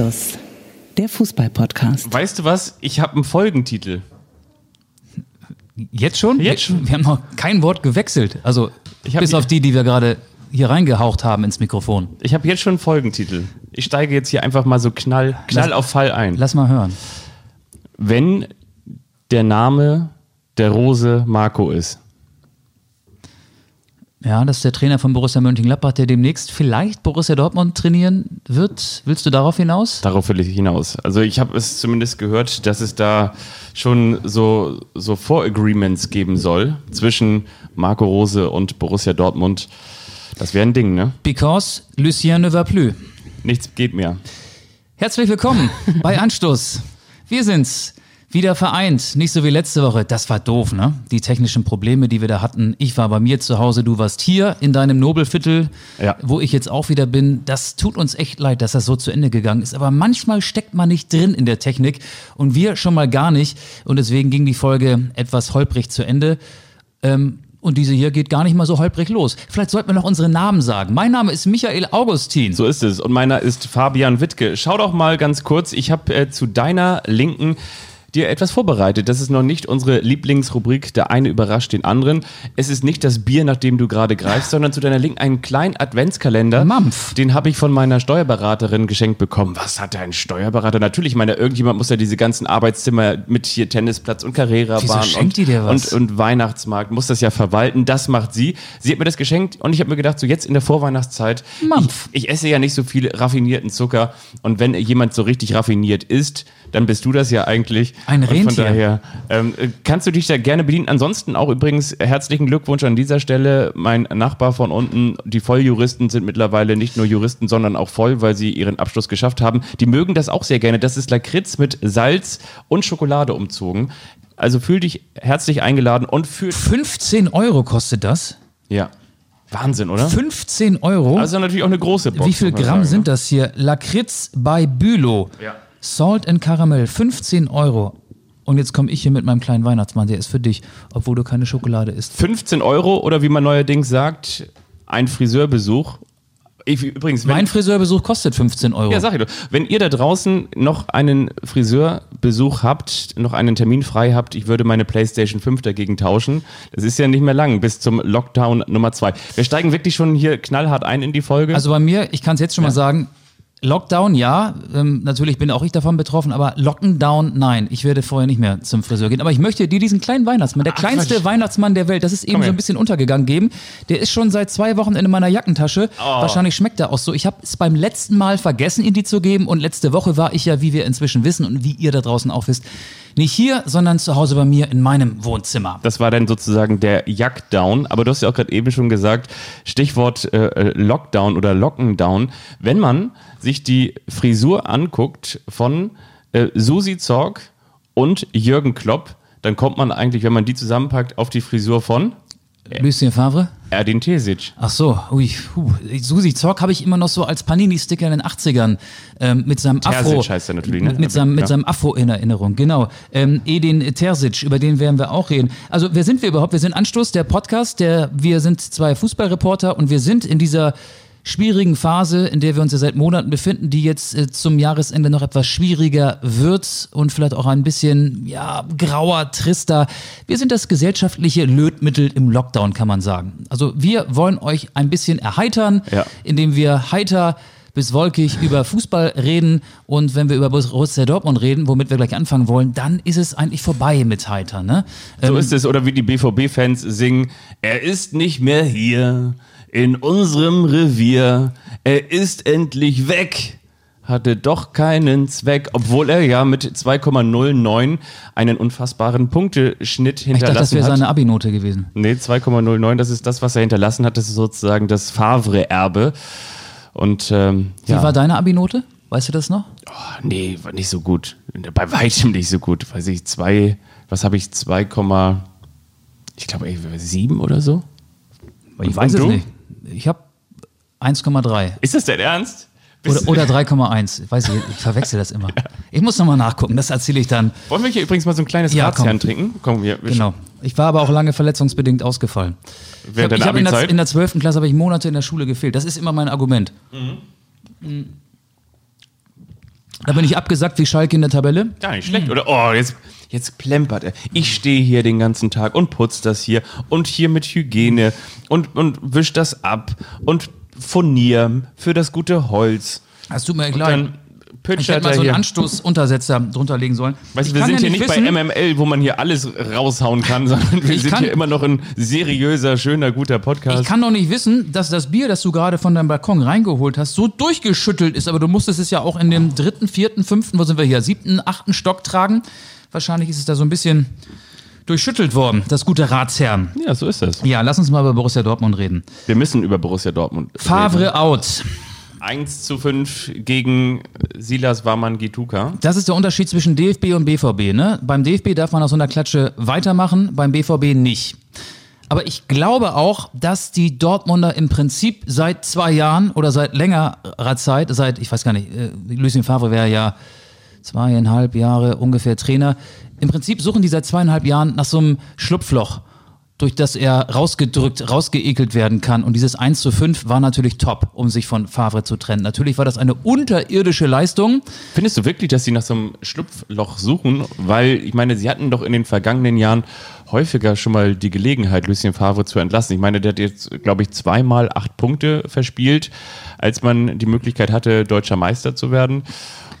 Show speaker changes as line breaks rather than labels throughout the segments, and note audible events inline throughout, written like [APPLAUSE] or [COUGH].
Anstoß, der Fußball-Podcast.
Weißt du was? Ich habe einen Folgentitel.
Jetzt schon?
Jetzt schon.
Wir, haben noch kein Wort gewechselt. Also
Ich
bis auf die, die wir gerade hier reingehaucht haben ins Mikrofon.
Ich habe jetzt schon einen Folgentitel. Ich steige jetzt hier einfach mal so knall, knall
Lass-
auf Fall ein.
Lass mal hören.
Wenn der Name der Rose Marco ist.
Ja, das ist der Trainer von Borussia Mönchengladbach, der demnächst vielleicht Borussia Dortmund trainieren wird. Willst du darauf hinaus?
Darauf will ich hinaus. Also ich habe es zumindest gehört, dass es da schon so, so Voragreements geben soll zwischen Marco Rose und Borussia Dortmund. Das wäre ein Ding, ne?
Because Lucien ne va plus.
Nichts geht mehr.
Herzlich willkommen bei Anstoß. Wir sind's. Wieder vereint, nicht so wie letzte Woche. Das war doof, ne? Die technischen Probleme, die wir da hatten. Ich war bei mir zu Hause, du warst hier in deinem Nobelviertel,
Ja.
wo ich jetzt auch wieder bin. Das tut uns echt leid, dass das so zu Ende gegangen ist. Aber manchmal steckt man nicht drin in der Technik und wir schon mal gar nicht. Und deswegen ging die Folge etwas holprig zu Ende. Ähm, und diese hier geht gar nicht mal so holprig los. Vielleicht sollten wir noch unsere Namen sagen. Mein Name ist Michael Augustin.
So ist es. Und meiner ist Fabian Wittke. Schau doch mal ganz kurz. Ich habe äh, zu deiner Linken dir etwas vorbereitet. Das ist noch nicht unsere Lieblingsrubrik. Der eine überrascht den anderen. Es ist nicht das Bier, nach dem du gerade greifst, sondern zu deiner Linken einen kleinen Adventskalender.
Mampf.
Den habe ich von meiner Steuerberaterin geschenkt bekommen. Was hat ein Steuerberater? Natürlich, ich meine, irgendjemand muss ja diese ganzen Arbeitszimmer mit hier Tennisplatz und Carrera-Bahn und, und, und Weihnachtsmarkt, muss das ja verwalten. Das macht sie. Sie hat mir das geschenkt und ich habe mir gedacht, so jetzt in der Vorweihnachtszeit,
Mampf.
ich, ich esse ja nicht so viel raffinierten Zucker und wenn jemand so richtig raffiniert isst, dann bist du das ja eigentlich.
Ein
Und von
Rentier.
daher ähm, äh, kannst du dich da gerne bedienen. Ansonsten auch übrigens herzlichen Glückwunsch an dieser Stelle. Mein Nachbar von unten, die Volljuristen sind mittlerweile nicht nur Juristen, sondern auch voll, weil sie ihren Abschluss geschafft haben. Die mögen das auch sehr gerne. Das ist Lakritz mit Salz und Schokolade umzogen. Also fühl dich herzlich eingeladen und für
15 Euro kostet das.
ja Wahnsinn, oder?
15 Euro.
Also natürlich auch eine große Box.
Wie viel Gramm
sagen,
sind
ne?
das hier? Lakritz bei Bülow.
Ja.
Salt and Caramel, 15 Euro. Und jetzt komme ich hier mit meinem kleinen Weihnachtsmann, der ist für dich, obwohl du keine Schokolade isst.
15 Euro oder wie man neuerdings sagt, ein Friseurbesuch. Ich, übrigens, wenn,
Mein Friseurbesuch kostet 15 Euro.
ja, sag ich doch. Wenn ihr da draußen noch einen Friseurbesuch habt, noch einen Termin frei habt, ich würde meine PlayStation 5 dagegen tauschen. Das ist ja nicht mehr lang bis zum Lockdown Nummer 2. Wir steigen wirklich schon hier knallhart ein in die Folge.
Also bei mir, ich kann es jetzt schon mal sagen, Lockdown, ja, ähm, natürlich bin auch ich davon betroffen, aber Lockdown, nein. Ich werde vorher nicht mehr zum Friseur gehen. Aber ich möchte dir diesen kleinen Weihnachtsmann, der
Ach,
kleinste
Quatsch.
Weihnachtsmann der Welt, das ist eben
Komm
so
her.
ein bisschen untergegangen geben. Der ist schon seit zwei Wochen in meiner Jackentasche.
Oh.
Wahrscheinlich schmeckt er auch so. Ich habe es beim letzten Mal vergessen, ihn die zu geben. Und letzte Woche war ich ja, wie wir inzwischen wissen und wie ihr da draußen auch wisst, nicht hier, sondern zu Hause bei mir in meinem Wohnzimmer.
Das war dann sozusagen der Jackdown. Aber du hast ja auch gerade eben schon gesagt, Stichwort äh, Lockdown oder Lockendown. Wenn man sich die Frisur anguckt von äh, Susi Zorg und Jürgen Klopp, dann kommt man eigentlich, wenn man die zusammenpackt, auf die Frisur von
Lucien Favre?
Erdin Tesic.
Ach so, ui, puh. Susi Zorc habe ich immer noch so als Panini-Sticker in den 80ern ähm, mit seinem Afro.
Terzic heißt er natürlich, ne?
Mit seinem, mit
Ja.
seinem Afro in Erinnerung, genau. Ähm, Edin Terzic, über den werden wir auch reden. Also, wer sind wir überhaupt? Wir sind Anstoß, der Podcast, der, wir sind zwei Fußballreporter und wir sind in dieser schwierigen Phase, in der wir uns ja seit Monaten befinden, die jetzt äh, zum Jahresende noch etwas schwieriger wird und vielleicht auch ein bisschen ja, grauer, trister. Wir sind das gesellschaftliche Lötmittel im Lockdown, kann man sagen. Also wir wollen euch ein bisschen erheitern,
Ja. indem
wir heiter bis wolkig über Fußball reden und wenn wir über Borussia Dortmund reden, womit wir gleich anfangen wollen, dann ist es eigentlich vorbei mit heiter. Ne?
So
Ähm,
ist es. Oder wie die BVB-Fans singen, er ist nicht mehr hier in unserem Revier. Er ist endlich weg. Hatte doch keinen Zweck, obwohl er ja mit 2,09 einen unfassbaren Punkteschnitt
ich dachte, das
hinterlassen
wäre
hat.
seine Abi-Note gewesen.
Nee, 2,09, das ist das, was er hinterlassen hat. Das ist sozusagen das Favre-Erbe. Und ähm,
Wie
ja.
war deine Abi-Note? Weißt du das noch?
Oh, nee, war nicht so gut. Bei weitem nicht so gut. Weiß ich, zwei, was habe ich, 2, ich glaube, sieben oder so?
Ich
Und
weiß es
du?
nicht. Ich habe 1,3
Ist das dein Ernst? Bist
oder, oder 3,1. Ich weiß nicht, ich verwechsel das immer. Ich muss nochmal nachgucken, das erzähle ich dann.
Wollen wir hier übrigens mal so ein kleines
Ja,
Ratsherrn trinken? Komm, wir, wir
Genau. Ich war aber auch lange verletzungsbedingt ausgefallen. Ich
während
habe
deiner
hab in, der, in der 12. Klasse habe ich Monate in der Schule gefehlt. Das ist immer mein Argument. Da bin ich abgesackt wie Schalke in der Tabelle.
Gar nicht schlecht. Oder, oh, jetzt, jetzt plempert er. Ich stehe hier den ganzen Tag und putze das hier und hier mit Hygiene und, und wisch das ab und furnier für das gute Holz.
Es tut mir
dann
Ich hätte mal so einen. Anstoßuntersetzer drunter legen sollen.
Weißt du, wir sind
ja
hier nicht bei
wissen-
MML, wo man hier alles raushauen kann, [LAUGHS] sondern wir
Ich
sind hier immer noch ein seriöser, schöner, guter Podcast.
Ich kann doch nicht wissen, dass das Bier, das du gerade von deinem Balkon reingeholt hast, so durchgeschüttelt ist. Aber du musstest es ja auch in dem dritten, vierten, fünften, wo sind wir hier, siebten, achten Stock tragen. Wahrscheinlich ist es da so ein bisschen durchschüttelt worden, das gute Ratsherrn.
ja, so ist das.
Ja, lass uns mal über Borussia Dortmund reden.
Wir müssen über Borussia Dortmund reden.
Favre out.
1 zu 5 gegen Silas Warman Gituka.
Das ist der Unterschied zwischen DFB und BVB. Ne? Beim DFB darf man aus so einer Klatsche weitermachen, beim BVB nicht. Aber ich glaube auch, dass die Dortmunder im Prinzip seit zwei Jahren oder seit längerer Zeit, seit, ich weiß gar nicht, äh, Lucien Favre wäre ja zweieinhalb Jahre ungefähr Trainer, im Prinzip suchen die seit zweieinhalb Jahren nach so einem Schlupfloch, durch das er rausgedrückt, rausgeekelt werden kann. Und dieses 1 zu 5 war natürlich top, um sich von Favre zu trennen. Natürlich war das eine unterirdische Leistung.
Findest du wirklich, dass sie nach so einem Schlupfloch suchen? Weil, ich meine, sie hatten doch in den vergangenen Jahren häufiger schon mal die Gelegenheit, Lucien Favre zu entlassen. Ich meine, der hat jetzt, glaube ich, zweimal acht Punkte verspielt, als man die Möglichkeit hatte, deutscher Meister zu werden.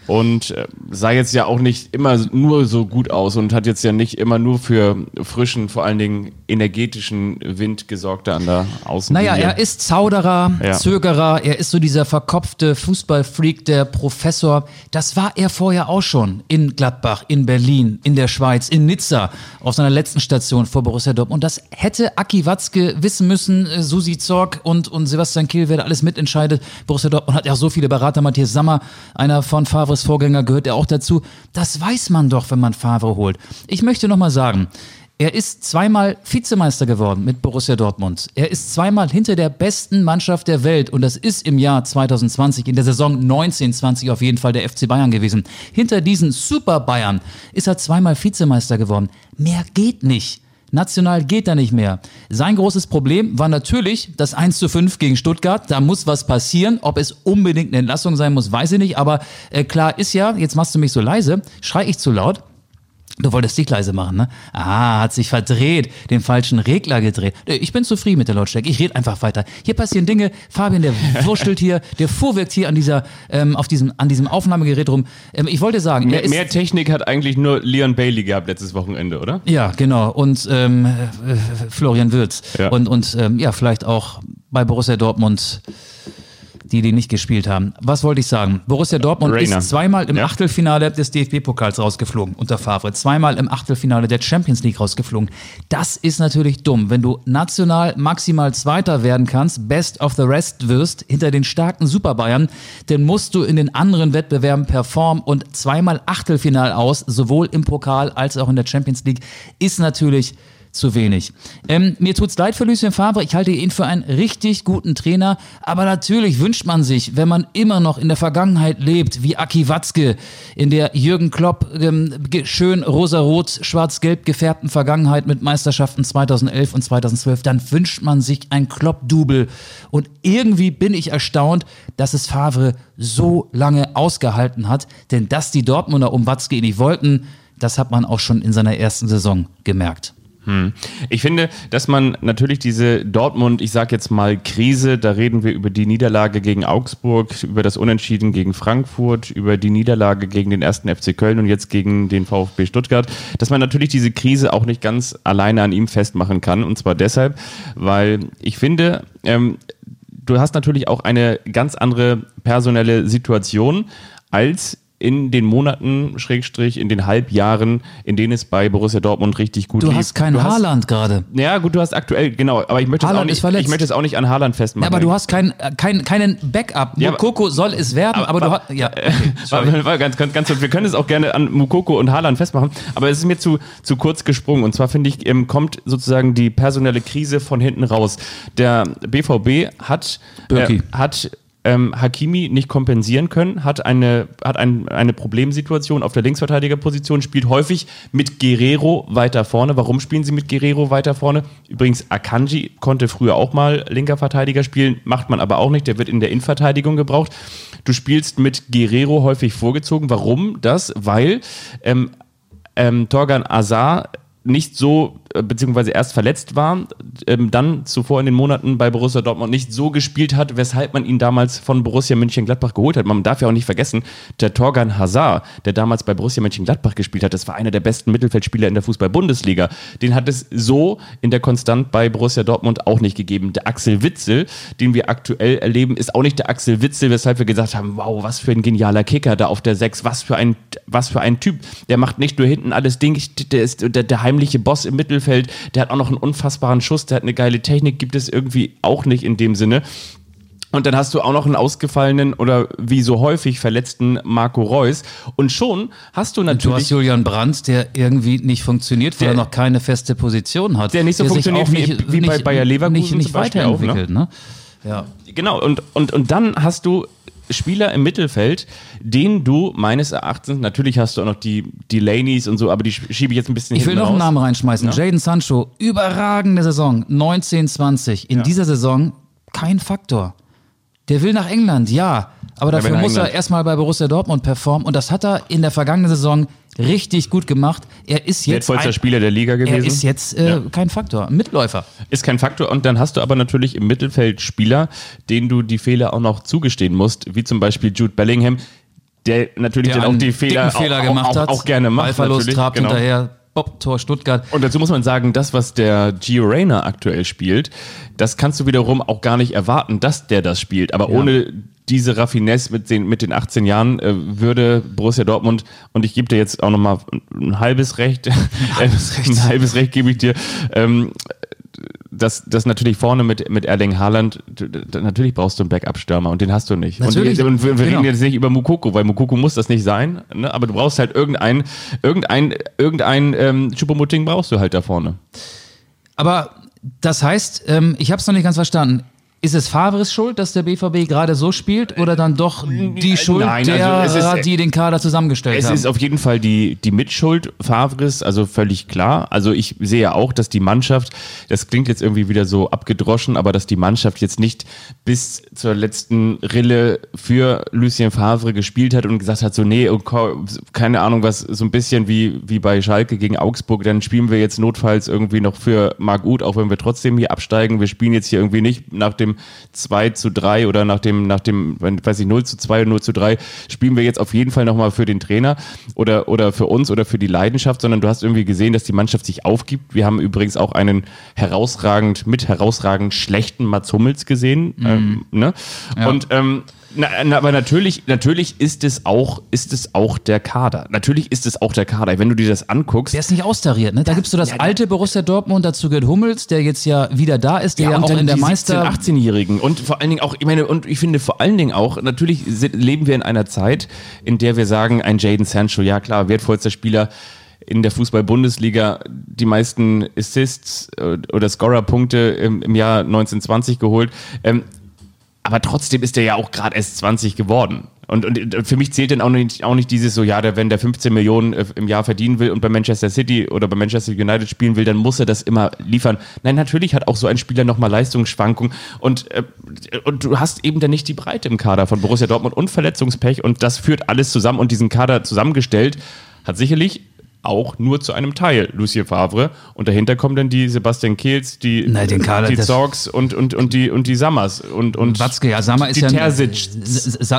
Und äh, sah jetzt ja auch nicht immer nur so gut aus und hat jetzt ja nicht immer nur für frischen, vor allen Dingen energetischen Wind gesorgt da an der Außenlinie.
Naja, er ist Zauderer,
Ja.
Zögerer, er ist so dieser verkopfte Fußballfreak, der Professor. Das war er vorher auch schon in Gladbach, in Berlin, in der Schweiz, in Nizza, auf seiner letzten Station vor Borussia Dortmund. Und das hätte Aki Watzke wissen müssen, äh, Susi Zorg und, und Sebastian Kehl, wer da alles mitentscheidet. Borussia Dortmund hat ja auch so viele Berater, Matthias Sammer, einer von Favres Vorgänger, gehört ja auch dazu. Das weiß man doch, wenn man Favre holt. Ich möchte noch mal sagen, er ist zweimal Vizemeister geworden mit Borussia Dortmund. Er ist zweimal hinter der besten Mannschaft der Welt und das ist im Jahr 2020, in der Saison 1920 auf jeden Fall der FC Bayern gewesen. Hinter diesen Super Bayern ist er zweimal Vizemeister geworden. Mehr geht nicht. National geht da nicht mehr. Sein großes Problem war natürlich das 1 zu 5 gegen Stuttgart. Da muss was passieren. Ob es unbedingt eine Entlassung sein muss, weiß ich nicht. Aber äh, klar ist ja, jetzt machst du mich so leise, schrei ich zu laut. Du wolltest dich leise machen, ne? Ah, hat sich verdreht, den falschen Regler gedreht. Äh, Ich bin zufrieden mit der Lautstärke. Ich rede einfach weiter. Hier passieren Dinge. Fabian, der [LAUGHS] wurschtelt hier, der fuhrwirkt hier an dieser, ähm, auf diesem, an diesem Aufnahmegerät rum. Ähm, ich wollte sagen,
Mehr, mehr Technik hat eigentlich nur Leon Bailey gehabt letztes Wochenende, oder?
ja, genau. Und ähm, äh, Florian Wirtz.
Ja.
Und, und ähm, ja, vielleicht auch bei Borussia Dortmund die, die nicht gespielt haben. Was wollte ich sagen? Borussia Dortmund
Rainer.
ist zweimal im
Ja.
Achtelfinale des DFB-Pokals rausgeflogen unter Favre, zweimal im Achtelfinale der Champions League rausgeflogen. Das ist natürlich dumm, wenn du national maximal Zweiter werden kannst, Best of the Rest wirst, hinter den starken Super Bayern, dann musst du in den anderen Wettbewerben performen und zweimal Achtelfinal aus, sowohl im Pokal als auch in der Champions League, ist natürlich zu wenig. Ähm, mir tut's leid für Lucien Favre. Ich halte ihn für einen richtig guten Trainer. Aber natürlich wünscht man sich, wenn man immer noch in der Vergangenheit lebt, wie Aki Watzke, in der Jürgen Klopp ähm, schön rosarot, schwarz-gelb gefärbten Vergangenheit mit Meisterschaften 2011 und 2012, dann wünscht man sich ein Klopp-Double. Und irgendwie bin ich erstaunt, dass es Favre so lange ausgehalten hat. Denn dass die Dortmunder um Watzke ihn nicht wollten, das hat man auch schon in seiner ersten Saison gemerkt.
Ich finde, dass man natürlich diese Dortmund, ich sag jetzt mal Krise, da reden wir über die Niederlage gegen Augsburg, über das Unentschieden gegen Frankfurt, über die Niederlage gegen den ersten FC Köln und jetzt gegen den VfB Stuttgart, dass man natürlich diese Krise auch nicht ganz alleine an ihm festmachen kann. Und zwar deshalb, weil ich finde, ähm, du hast natürlich auch eine ganz andere personelle Situation als in den Monaten, Schrägstrich, in den Halbjahren, in denen es bei Borussia Dortmund richtig gut
Du
lief.
hast keinen
Du hast-
Haaland gerade.
ja, gut, du hast aktuell, genau, aber ich möchte, es auch, nicht, ich möchte es auch nicht an Haaland festmachen.
Ja, aber du hast kein, äh, kein, keinen Backup.
Ja, aber-
Mukoko soll es werden, aber, du hast. Ja, [LAUGHS] okay.
War, ganz, ganz, ganz, wir können es auch gerne an Mukoko und Haaland festmachen, aber es ist mir zu, zu kurz gesprungen. Und zwar finde ich, ähm, kommt sozusagen die personelle Krise von hinten raus. Der BVB hat, äh, hat ähm, Hakimi nicht kompensieren können, hat eine, hat ein, eine Problemsituation auf der Linksverteidigerposition, spielt häufig mit Guerrero weiter vorne. Warum spielen sie mit Guerrero weiter vorne? Übrigens, Akanji konnte früher auch mal linker Verteidiger spielen, macht man aber auch nicht, der wird in der Innenverteidigung gebraucht. Du spielst mit Guerrero häufig vorgezogen. Warum das? Weil ähm, ähm, Torgan Azar nicht so, beziehungsweise erst verletzt war, ähm, dann zuvor in den Monaten bei Borussia Dortmund nicht so gespielt hat, weshalb man ihn damals von Borussia Mönchengladbach geholt hat. Man darf ja auch nicht vergessen, der Torgan Hazard, der damals bei Borussia Mönchengladbach gespielt hat, das war einer der besten Mittelfeldspieler in der Fußball-Bundesliga. Den hat es so in der Konstant bei Borussia Dortmund auch nicht gegeben. Der Axel Witzel, den wir aktuell erleben, ist auch nicht der Axel Witzel, weshalb wir gesagt haben, wow, was für ein genialer Kicker da auf der 6, was für ein, was für ein Typ. Der macht nicht nur hinten alles Ding, der ist der, der Heim heimliche Boss im Mittelfeld, der hat auch noch einen unfassbaren Schuss, der hat eine geile Technik, gibt es irgendwie auch nicht in dem Sinne. Und dann hast du auch noch einen ausgefallenen oder wie so häufig verletzten Marco Reus. Und schon hast du natürlich.
Du hast Julian Brandt, der irgendwie nicht funktioniert, weil er noch keine feste Position hat.
Der nicht so der funktioniert wie, nicht, wie bei Bayer Leverkusen.
Nicht, nicht weiterentwickelt, auch, ne? ne?
Ja. Genau, und, und, und dann hast du Spieler im Mittelfeld, den du meines Erachtens, natürlich hast du auch noch die Delaney's und so, aber die schiebe ich jetzt ein bisschen
Ich will noch einen Namen reinschmeißen. Ja? Jaden Sancho, überragende Saison, 1920. In ja. dieser Saison kein Faktor. Der will nach England, ja. Aber dafür ja, muss er erstmal bei Borussia Dortmund performen. Und das hat er in der vergangenen Saison richtig gut gemacht. Er ist jetzt.
Wertvollster Spieler der Liga gewesen. Er
ist jetzt äh, ja. kein Faktor. Mitläufer.
Ist kein Faktor. Und dann hast du aber natürlich im Mittelfeld Spieler, denen du die Fehler auch noch zugestehen musst, wie zum Beispiel Jude Bellingham, der natürlich der dann auch die Fehler,
Fehler auch, gemacht
auch,
hat.
auch gerne macht.
Ballverlust trabt genau. hinterher. Bob, Tor Stuttgart.
Und dazu muss man sagen, das, was der Gio Reyna aktuell spielt, das kannst du wiederum auch gar nicht erwarten, dass der das spielt. Aber ja. ohne diese Raffinesse mit den, mit den 18 Jahren äh, würde Borussia Dortmund, und ich gebe dir jetzt auch nochmal ein halbes Recht, ein [LAUGHS] halbes Recht, ein halbes Recht gebe ich dir, ähm, dass das natürlich vorne mit, mit Erling Haaland, natürlich brauchst du einen Backup-Stürmer und den hast du nicht.
Natürlich.
Und, wir, wir genau. reden jetzt nicht über Mukoko, weil Mukoko muss das nicht sein, ne? aber du brauchst halt irgendeinen, irgendein, irgendein ähm, Chupomoting brauchst du halt da vorne.
Aber das heißt, ähm, ich habe es noch nicht ganz verstanden. Ist es Favres Schuld, dass der BVB gerade so spielt oder dann doch die äh, Schuld Nein, derer, also ist, die den Kader zusammengestellt
es
haben?
Es ist auf jeden Fall die, die Mitschuld Favres, also völlig klar. Also ich sehe auch, dass die Mannschaft, das klingt jetzt irgendwie wieder so abgedroschen, aber dass die Mannschaft jetzt nicht bis zur letzten Rille für Lucien Favre gespielt hat und gesagt hat, so nee, oh, keine Ahnung, was so ein bisschen wie, wie bei Schalke gegen Augsburg, dann spielen wir jetzt notfalls irgendwie noch für Marc Uth, auch wenn wir trotzdem hier absteigen. Wir spielen jetzt hier irgendwie nicht nach dem dem 2 zu 3 oder nach dem, nach dem, weiß ich, 0 zu 2 oder 0 zu 3 spielen wir jetzt auf jeden Fall nochmal für den Trainer oder, oder für uns oder für die Leidenschaft, sondern du hast irgendwie gesehen, dass die Mannschaft sich aufgibt. Wir haben übrigens auch einen herausragend, mit herausragend schlechten Mats Hummels gesehen. Mhm. Ähm, ne? Ja. Und ähm, na, na, aber natürlich, natürlich ist es auch, ist es auch der Kader. Natürlich ist es auch der Kader. Wenn du dir das anguckst.
Der ist nicht austariert, ne? Da gibst du das ja, alte Borussia Dortmund, dazu gehört Hummels, der jetzt ja wieder da ist, der ja, ja auch in der Meister.
18-Jährigen. Und vor allen Dingen auch, ich meine, und ich finde vor allen Dingen auch, natürlich leben wir in einer Zeit, in der wir sagen, ein Jaden Sancho, ja klar, wertvollster Spieler in der Fußball-Bundesliga die meisten Assists äh, oder Scorer-Punkte im, im, Jahr 1920 geholt. Aber trotzdem ist er ja auch gerade erst 20 geworden. Und, und für mich zählt dann auch nicht, auch nicht dieses so, ja, der, wenn der 15 Millionen äh, im Jahr verdienen will und bei Manchester City oder bei Manchester United spielen will, dann muss er das immer liefern. Nein, natürlich hat auch so ein Spieler nochmal Leistungsschwankungen und, äh, und du hast eben dann nicht die Breite im Kader von Borussia Dortmund und Verletzungspech und das führt alles zusammen und diesen Kader zusammengestellt hat sicherlich auch nur zu einem Teil Lucien Favre. Und dahinter kommen dann die Sebastian Kehls, die,
Nein, den Kader,
die Zorgs und, und, und, die, und die Sammers. Und, und
Watzke, ja, Sammer ist ja,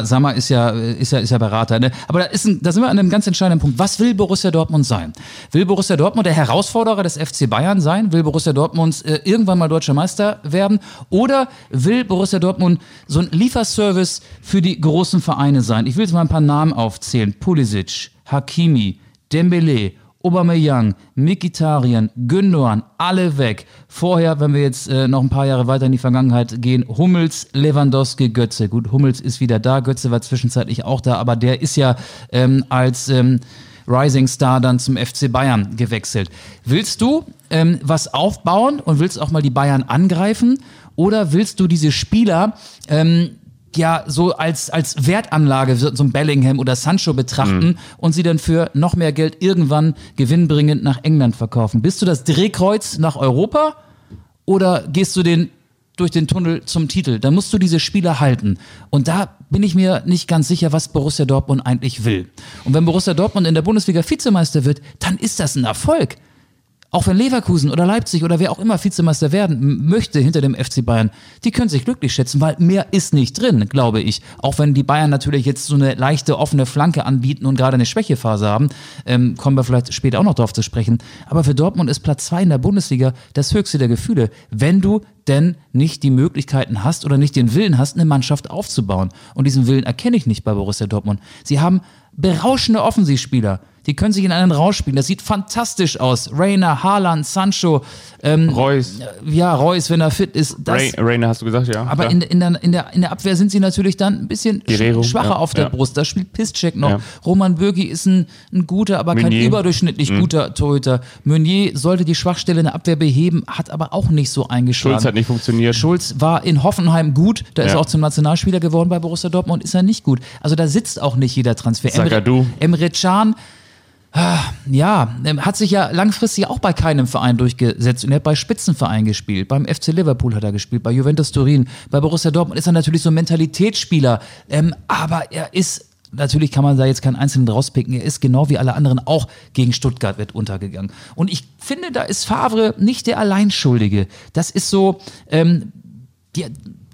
Sammer ist ja, ist ja, ist ja Berater. Ne? Aber da, ist ein, da sind wir an einem ganz entscheidenden Punkt. Was will Borussia Dortmund sein? Will Borussia Dortmund der Herausforderer des FC Bayern sein? Will Borussia Dortmund äh, irgendwann mal deutscher Meister werden? Oder will Borussia Dortmund so ein Lieferservice für die großen Vereine sein? Ich will jetzt mal ein paar Namen aufzählen. Pulisic, Hakimi, Dembele, Aubameyang, Mikitarian, Gündogan, alle weg. Vorher, wenn wir jetzt äh, noch ein paar Jahre weiter in die Vergangenheit gehen, Hummels, Lewandowski, Götze. Gut, Hummels ist wieder da, Götze war zwischenzeitlich auch da, aber der ist ja ähm, als ähm, Rising Star dann zum FC Bayern gewechselt. Willst du ähm, was aufbauen und willst auch mal die Bayern angreifen? Oder willst du diese Spieler ähm, ja so als, als Wertanlage so ein Bellingham oder Sancho betrachten mhm. und sie dann für noch mehr Geld irgendwann gewinnbringend nach England verkaufen. Bist du das Drehkreuz nach Europa oder gehst du den durch den Tunnel zum Titel? Da musst du diese Spieler halten. Und da bin ich mir nicht ganz sicher, was Borussia Dortmund eigentlich will. Und wenn Borussia Dortmund in der Bundesliga Vizemeister wird, dann ist das ein Erfolg. Auch wenn Leverkusen oder Leipzig oder wer auch immer Vizemeister werden möchte hinter dem FC Bayern, die können sich glücklich schätzen, weil mehr ist nicht drin, glaube ich. Auch wenn die Bayern natürlich jetzt so eine leichte offene Flanke anbieten und gerade eine Schwächephase haben, ähm, kommen wir vielleicht später auch noch darauf zu sprechen. Aber für Dortmund ist Platz zwei in der Bundesliga das höchste der Gefühle, wenn du denn nicht die Möglichkeiten hast oder nicht den Willen hast, eine Mannschaft aufzubauen. Und diesen Willen erkenne ich nicht bei Borussia Dortmund. Sie haben berauschende Offensivspieler. Die können sich in einen rausspielen. Das sieht fantastisch aus. Rainer, Haaland, Sancho, ähm,
Reus.
Ja, Reus, wenn er fit ist. Das,
Rainer hast du gesagt, ja.
aber
klar.
in, in, der, in, der, in der Abwehr sind sie natürlich dann ein bisschen sch-
Guerrero,
schwacher
ja,
auf der
ja.
Brust. Da spielt Piszczek noch.
Ja.
Roman Bürgi ist ein, ein guter, aber kein
Meunier. Mhm.
überdurchschnittlich guter Torhüter. Meunier sollte die Schwachstelle in der Abwehr beheben, hat aber auch nicht so eingeschlagen.
Schulz hat nicht funktioniert.
Schulz war in Hoffenheim gut, da ist
Ja.
er auch zum Nationalspieler geworden bei Borussia Dortmund, ist er nicht gut. Also da sitzt auch nicht jeder Transfer.
Zagadou.
Emre, Emre Can, ja, ähm, hat sich ja langfristig auch bei keinem Verein durchgesetzt und er hat bei Spitzenvereinen gespielt. Beim FC Liverpool hat er gespielt, bei Juventus Turin, bei Borussia Dortmund ist er natürlich so ein Mentalitätsspieler, ähm, aber er ist Natürlich kann man da jetzt keinen Einzelnen rauspicken. Er ist genau wie alle anderen auch gegen Stuttgart wird untergegangen. Und ich finde, da ist Favre nicht der Alleinschuldige. Das ist so, ähm, die,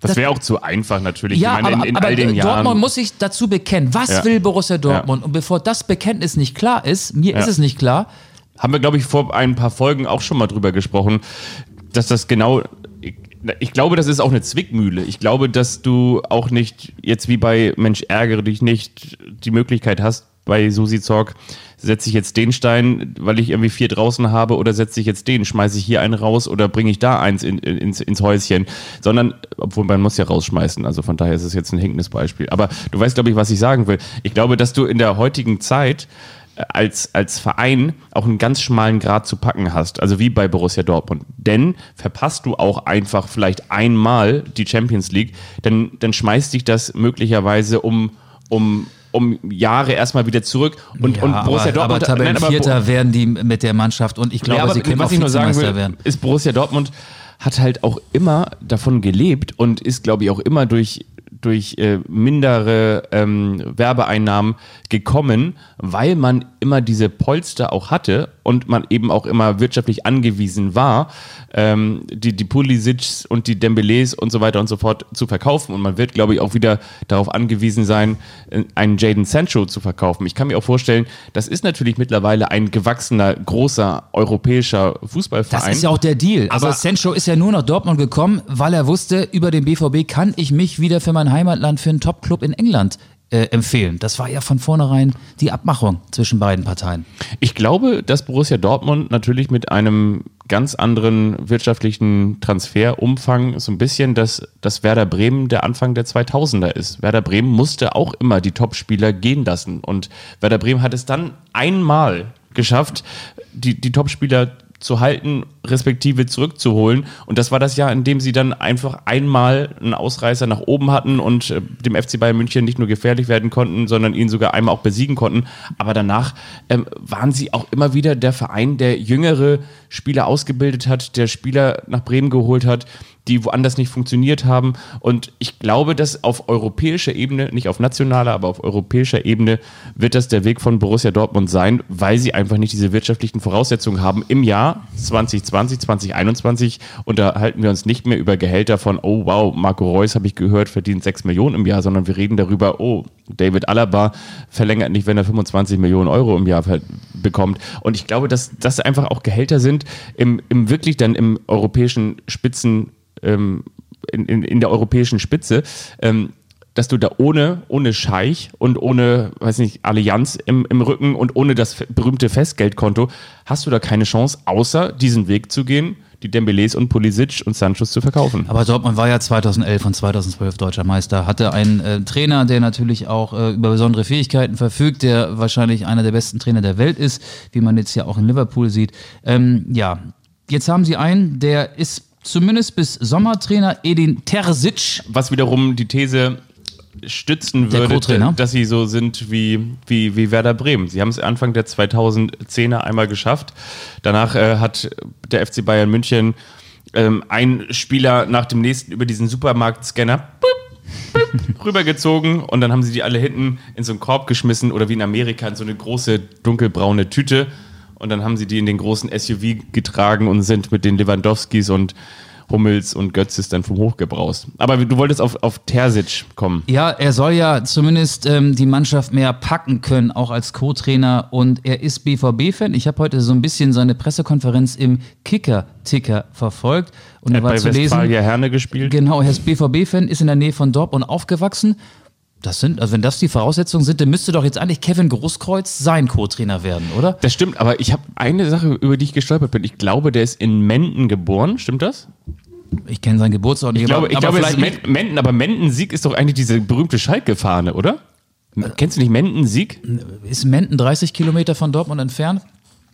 das wäre auch zu einfach natürlich.
ja,
ich meine,
aber,
in, in
aber
all den
Dortmund
Jahren.
muss sich dazu bekennen. Was
Ja.
will Borussia Dortmund? Und bevor das Bekenntnis nicht klar ist, mir ist es nicht klar,
haben wir, glaube ich, vor ein paar Folgen auch schon mal drüber gesprochen, dass das genau. Ich, ich glaube, das ist auch eine Zwickmühle. Ich glaube, dass du auch nicht jetzt wie bei Mensch ärgere dich nicht die Möglichkeit hast, bei Susi Zorg setze ich jetzt den Stein, weil ich irgendwie vier draußen habe oder setze ich jetzt den, schmeiße ich hier einen raus oder bringe ich da eins in, in, ins, ins Häuschen, sondern, obwohl man muss ja rausschmeißen, also von daher ist es jetzt ein hinkendes Beispiel. Aber du weißt, glaube ich, was ich sagen will. Ich glaube, dass du in der heutigen Zeit äh, als, als Verein auch einen ganz schmalen Grad zu packen hast, also wie bei Borussia Dortmund. Denn verpasst du auch einfach vielleicht einmal die Champions League, dann, dann schmeißt dich das möglicherweise um, um, um Jahre erstmal wieder zurück. Und,
ja,
und Borussia
aber,
Dortmund. aber
Tabellenvierter werden die mit der Mannschaft und ich glaube,
ja, aber
sie können
was
auch
ich nur sagen will,
werden.
ist Borussia Dortmund hat halt auch immer davon gelebt und ist, glaube ich, auch immer durch durch äh, mindere ähm, Werbeeinnahmen gekommen, weil man immer diese Polster auch hatte und man eben auch immer wirtschaftlich angewiesen war, ähm, die, die Pulisic und die Dembélés und so weiter und so fort zu verkaufen. Und man wird, glaube ich, auch wieder darauf angewiesen sein, äh, einen Jaden Sancho zu verkaufen. Ich kann mir auch vorstellen, das ist natürlich mittlerweile ein gewachsener, großer europäischer Fußballverein.
Das ist ja auch der Deal. Also
Aber-
Sancho ist ja nur nach Dortmund gekommen, weil er wusste, über den BVB kann ich mich wieder für mein Heimatland, für einen Top-Club in England äh, empfehlen. Das war ja von vornherein die Abmachung zwischen beiden Parteien.
Ich glaube, dass Borussia Dortmund natürlich mit einem ganz anderen wirtschaftlichen Transferumfang so ein bisschen das, das Werder Bremen der Anfang der 2000er ist. Werder Bremen musste auch immer die Topspieler gehen lassen und Werder Bremen hat es dann einmal geschafft, die, die Topspieler zu halten, respektive zurückzuholen. Und das war das Jahr, in dem sie dann einfach einmal einen Ausreißer nach oben hatten und äh, dem FC Bayern München nicht nur gefährlich werden konnten, sondern ihn sogar einmal auch besiegen konnten. Aber danach ähm, waren sie auch immer wieder der Verein, der jüngere Spieler ausgebildet hat, der Spieler nach Bremen geholt hat, die woanders nicht funktioniert haben. Und ich glaube, dass auf europäischer Ebene, nicht auf nationaler, aber auf europäischer Ebene wird das der Weg von Borussia Dortmund sein, weil sie einfach nicht diese wirtschaftlichen Voraussetzungen haben. Im Jahr 2020, 2021 unterhalten wir uns nicht mehr über Gehälter von, oh wow, Marco Reus, habe ich gehört, verdient 6 Millionen im Jahr, sondern wir reden darüber, oh, David Alaba verlängert nicht, wenn er 25 Millionen Euro im Jahr bekommt. Und ich glaube, dass das einfach auch Gehälter sind, im, im wirklich dann im europäischen Spitzen ähm, in, in, in der europäischen Spitze, ähm, dass du da ohne, ohne Scheich und ohne, weiß nicht, Allianz im, im Rücken und ohne das berühmte Festgeldkonto, hast du da keine Chance, außer diesen Weg zu gehen, die Dembélés und Pulisic und Sanchos zu verkaufen.
Aber Dortmund war ja 2011 und 2012 deutscher Meister, hatte einen äh, Trainer, der natürlich auch äh, über besondere Fähigkeiten verfügt, der wahrscheinlich einer der besten Trainer der Welt ist, wie man jetzt ja auch in Liverpool sieht. Ähm, ja, jetzt haben sie einen, der ist zumindest bis Sommertrainer Edin Terzic.
Was wiederum die These stützen würde, dass sie so sind wie, wie, wie Werder Bremen. Sie haben es Anfang der 2010er einmal geschafft. Danach äh, hat der FC Bayern München ähm, einen Spieler nach dem nächsten über diesen Supermarktscanner [LAUGHS] rübergezogen und dann haben sie die alle hinten in so einen Korb geschmissen oder wie in Amerika in so eine große dunkelbraune Tüte und dann haben sie die in den großen SUV getragen und sind mit den Lewandowskis und Hummels und Götzes dann vom Hoch gebraust. Aber du wolltest auf, auf Terzic kommen.
Ja, er soll ja zumindest ähm, die Mannschaft mehr packen können, auch als Co-Trainer. Und er ist BVB-Fan. Ich habe heute so ein bisschen seine Pressekonferenz im Kicker-Ticker verfolgt. Und
Er
er war
hat
zu
bei
lesen.
Westfalia Herne gespielt.
Genau, er ist BVB-Fan, ist in der Nähe von Dortmund aufgewachsen. Das sind, also wenn das die Voraussetzungen sind, dann müsste doch jetzt eigentlich Kevin Großkreuz sein Co-Trainer werden, oder?
Das stimmt, aber ich habe eine Sache, über die ich gestolpert bin. Ich glaube, der ist in Menden geboren. Stimmt das?
Ich kenne seinen Geburtsort nicht,
Ich glaube, ich
aber
glaube es ist
vielleicht
Men- Menden, aber Menden-Sieg ist doch eigentlich diese berühmte Schalke-Fahne, oder? Kennst du nicht Menden-Sieg?
ist Menden 30 Kilometer von Dortmund entfernt?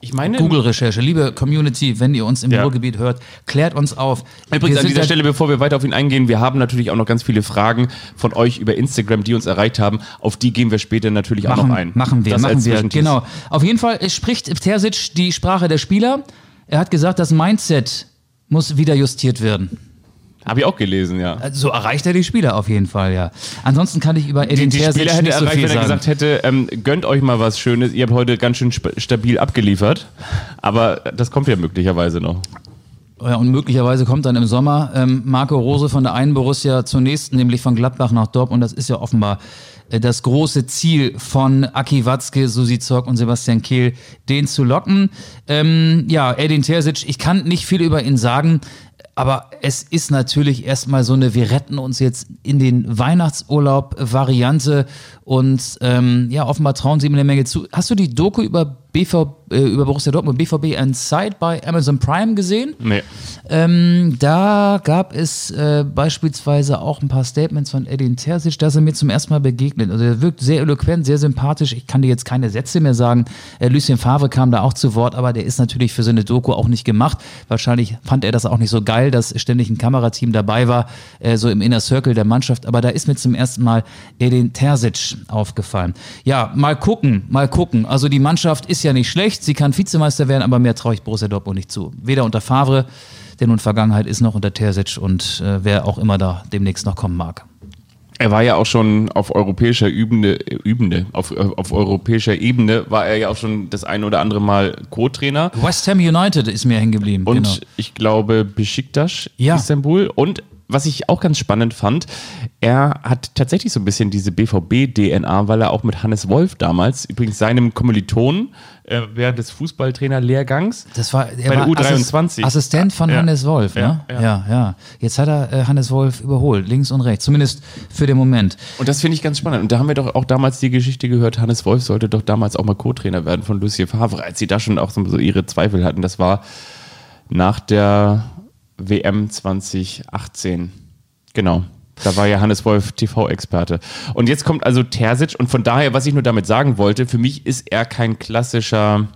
Ich meine,
Google-Recherche, liebe Community, wenn ihr uns im
Ja.
Ruhrgebiet hört, klärt uns auf.
Übrigens an dieser Stelle, bevor wir weiter auf ihn eingehen, wir haben natürlich auch noch ganz viele Fragen von euch über Instagram, die uns erreicht haben. Auf die gehen wir später natürlich auch
machen,
noch ein.
Machen wir,
Das
machen
als
wir. Genau. Auf jeden Fall äh, spricht Terzic die Sprache der Spieler. Er hat gesagt, das Mindset muss wieder justiert werden.
Habe ich auch gelesen, ja.
Also So erreicht er die Spieler auf jeden Fall, ja. Ansonsten kann ich über Edin Terzic
Spieler hätte
nicht so
erreicht,
viel
wenn er gesagt hätte, ähm, gönnt euch mal was Schönes. Ihr habt heute ganz schön stabil abgeliefert. Aber das kommt ja möglicherweise noch.
Ja, und möglicherweise kommt dann im Sommer ähm, Marco Rose von der einen Borussia zur nächsten, nämlich von Gladbach nach Dortmund. Das ist ja offenbar äh, das große Ziel von Aki Watzke, Susi Zorc und Sebastian Kehl, den zu locken. Ähm, ja, Edin Terzic, ich kann nicht viel über ihn sagen. Aber es ist natürlich erstmal so eine, wir retten uns jetzt in den Weihnachtsurlaub-Variante und ähm, ja, offenbar trauen sie ihm eine Menge zu. Hast du die Doku über BV, äh, über Borussia Dortmund, BVB Inside bei Amazon Prime gesehen?
Nee.
Ähm, da gab es äh, beispielsweise auch ein paar Statements von Edin Terzic, da ist er mir zum ersten Mal begegnet. Also er wirkt sehr eloquent, sehr sympathisch. Ich kann dir jetzt keine Sätze mehr sagen. Äh, Lucien Favre kam da auch zu Wort, aber der ist natürlich für so eine Doku auch nicht gemacht. Wahrscheinlich fand er das auch nicht so geil, dass ständig ein Kamerateam dabei war, äh, so im Inner Circle der Mannschaft. Aber da ist mir zum ersten Mal Edin Terzic aufgefallen. Ja, mal gucken, mal gucken. Also die Mannschaft ist ja nicht schlecht, sie kann Vizemeister werden, aber mehr traue ich Borussia Dortmund nicht zu. Weder unter Favre, der nun Vergangenheit ist, noch unter Terzic und äh, wer auch immer da demnächst noch kommen mag.
Er war ja auch schon auf europäischer Übende, Übende auf, auf europäischer Ebene war er ja auch schon das ein oder andere Mal Co-Trainer.
West Ham United ist mir hängen geblieben.
Und
genau.
ich glaube Besiktas
Ja.
Istanbul. Und was ich auch ganz spannend fand, er hat tatsächlich so ein bisschen diese BVB-DNA, weil er auch mit Hannes Wolf damals, übrigens seinem Kommiliton äh, während des Fußballtrainer-Lehrgangs,
Das war, er
bei der
war
U23.
Assis- Assistent von
Ja.
Hannes Wolf, ne?
Ja,
Ja,
ja.
ja. Jetzt hat er äh, Hannes Wolf überholt, links und rechts, zumindest für den Moment.
Und das finde ich ganz spannend. Und da haben wir doch auch damals die Geschichte gehört, Hannes Wolf sollte doch damals auch mal Co-Trainer werden von Lucien Favre, als sie da schon auch so ihre Zweifel hatten. Das war nach der WM 2018. Genau. Da war ja Hannes Wolf TV-Experte. Und jetzt kommt also Terzic und von daher, was ich nur damit sagen wollte, für mich ist er kein klassischer,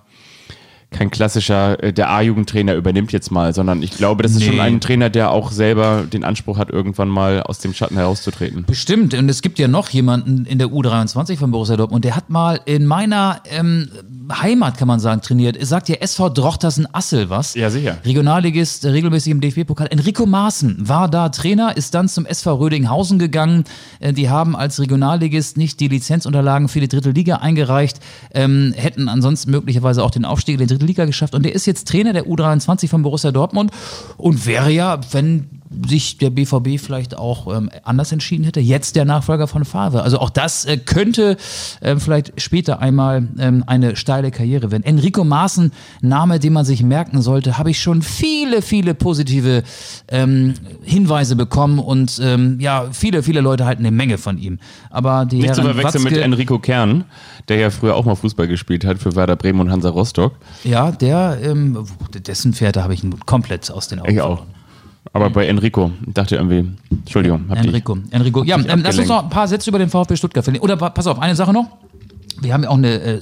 kein klassischer, äh, der A-Jugendtrainer übernimmt jetzt mal, sondern ich glaube, das ist
Nee.
schon ein Trainer, der auch selber den Anspruch hat, irgendwann mal aus dem Schatten herauszutreten.
Bestimmt. Und es gibt ja noch jemanden in der U23 von Borussia Dortmund, der hat mal in meiner ähm, Heimat, kann man sagen, trainiert. Es sagt ja SV Drochtersen-Assel was.
Ja, sicher.
Regionalligist, äh, regelmäßig im DFB-Pokal. Enrico Maaßen war da Trainer, ist dann zum SV Rödinghausen gegangen. Äh, Die haben als Regionalligist nicht die Lizenzunterlagen für die dritte Liga eingereicht, ähm, hätten ansonsten möglicherweise auch den Aufstieg in die dritte Liga geschafft. Und der ist jetzt Trainer der U23 von Borussia Dortmund und wäre ja, wenn sich der BVB vielleicht auch ähm, anders entschieden hätte, jetzt der Nachfolger von Favre. Also auch das äh, könnte ähm, vielleicht später einmal ähm, eine steile Karriere werden. Enrico Maaßen, Name, den man sich merken sollte, habe ich schon viele, viele positive ähm, Hinweise bekommen und ähm, ja, viele, viele Leute halten eine Menge von ihm. Aber die
Nicht zu
Herren
verwechseln mit
Watzke-
Enrico Kern, der ja früher auch mal Fußball gespielt hat für Werder Bremen und Hansa Rostock.
Ja, der, ähm, dessen Pferde habe ich komplett aus den Augen.
Ich auch. Aber bei Enrico dachte irgendwie, Entschuldigung, hab dich.
Enrico. Enrico. Ja, ähm, lass uns noch ein paar Sätze über den VfB Stuttgart verlieren. Oder pa- pass auf, eine Sache noch. Wir haben ja auch eine äh,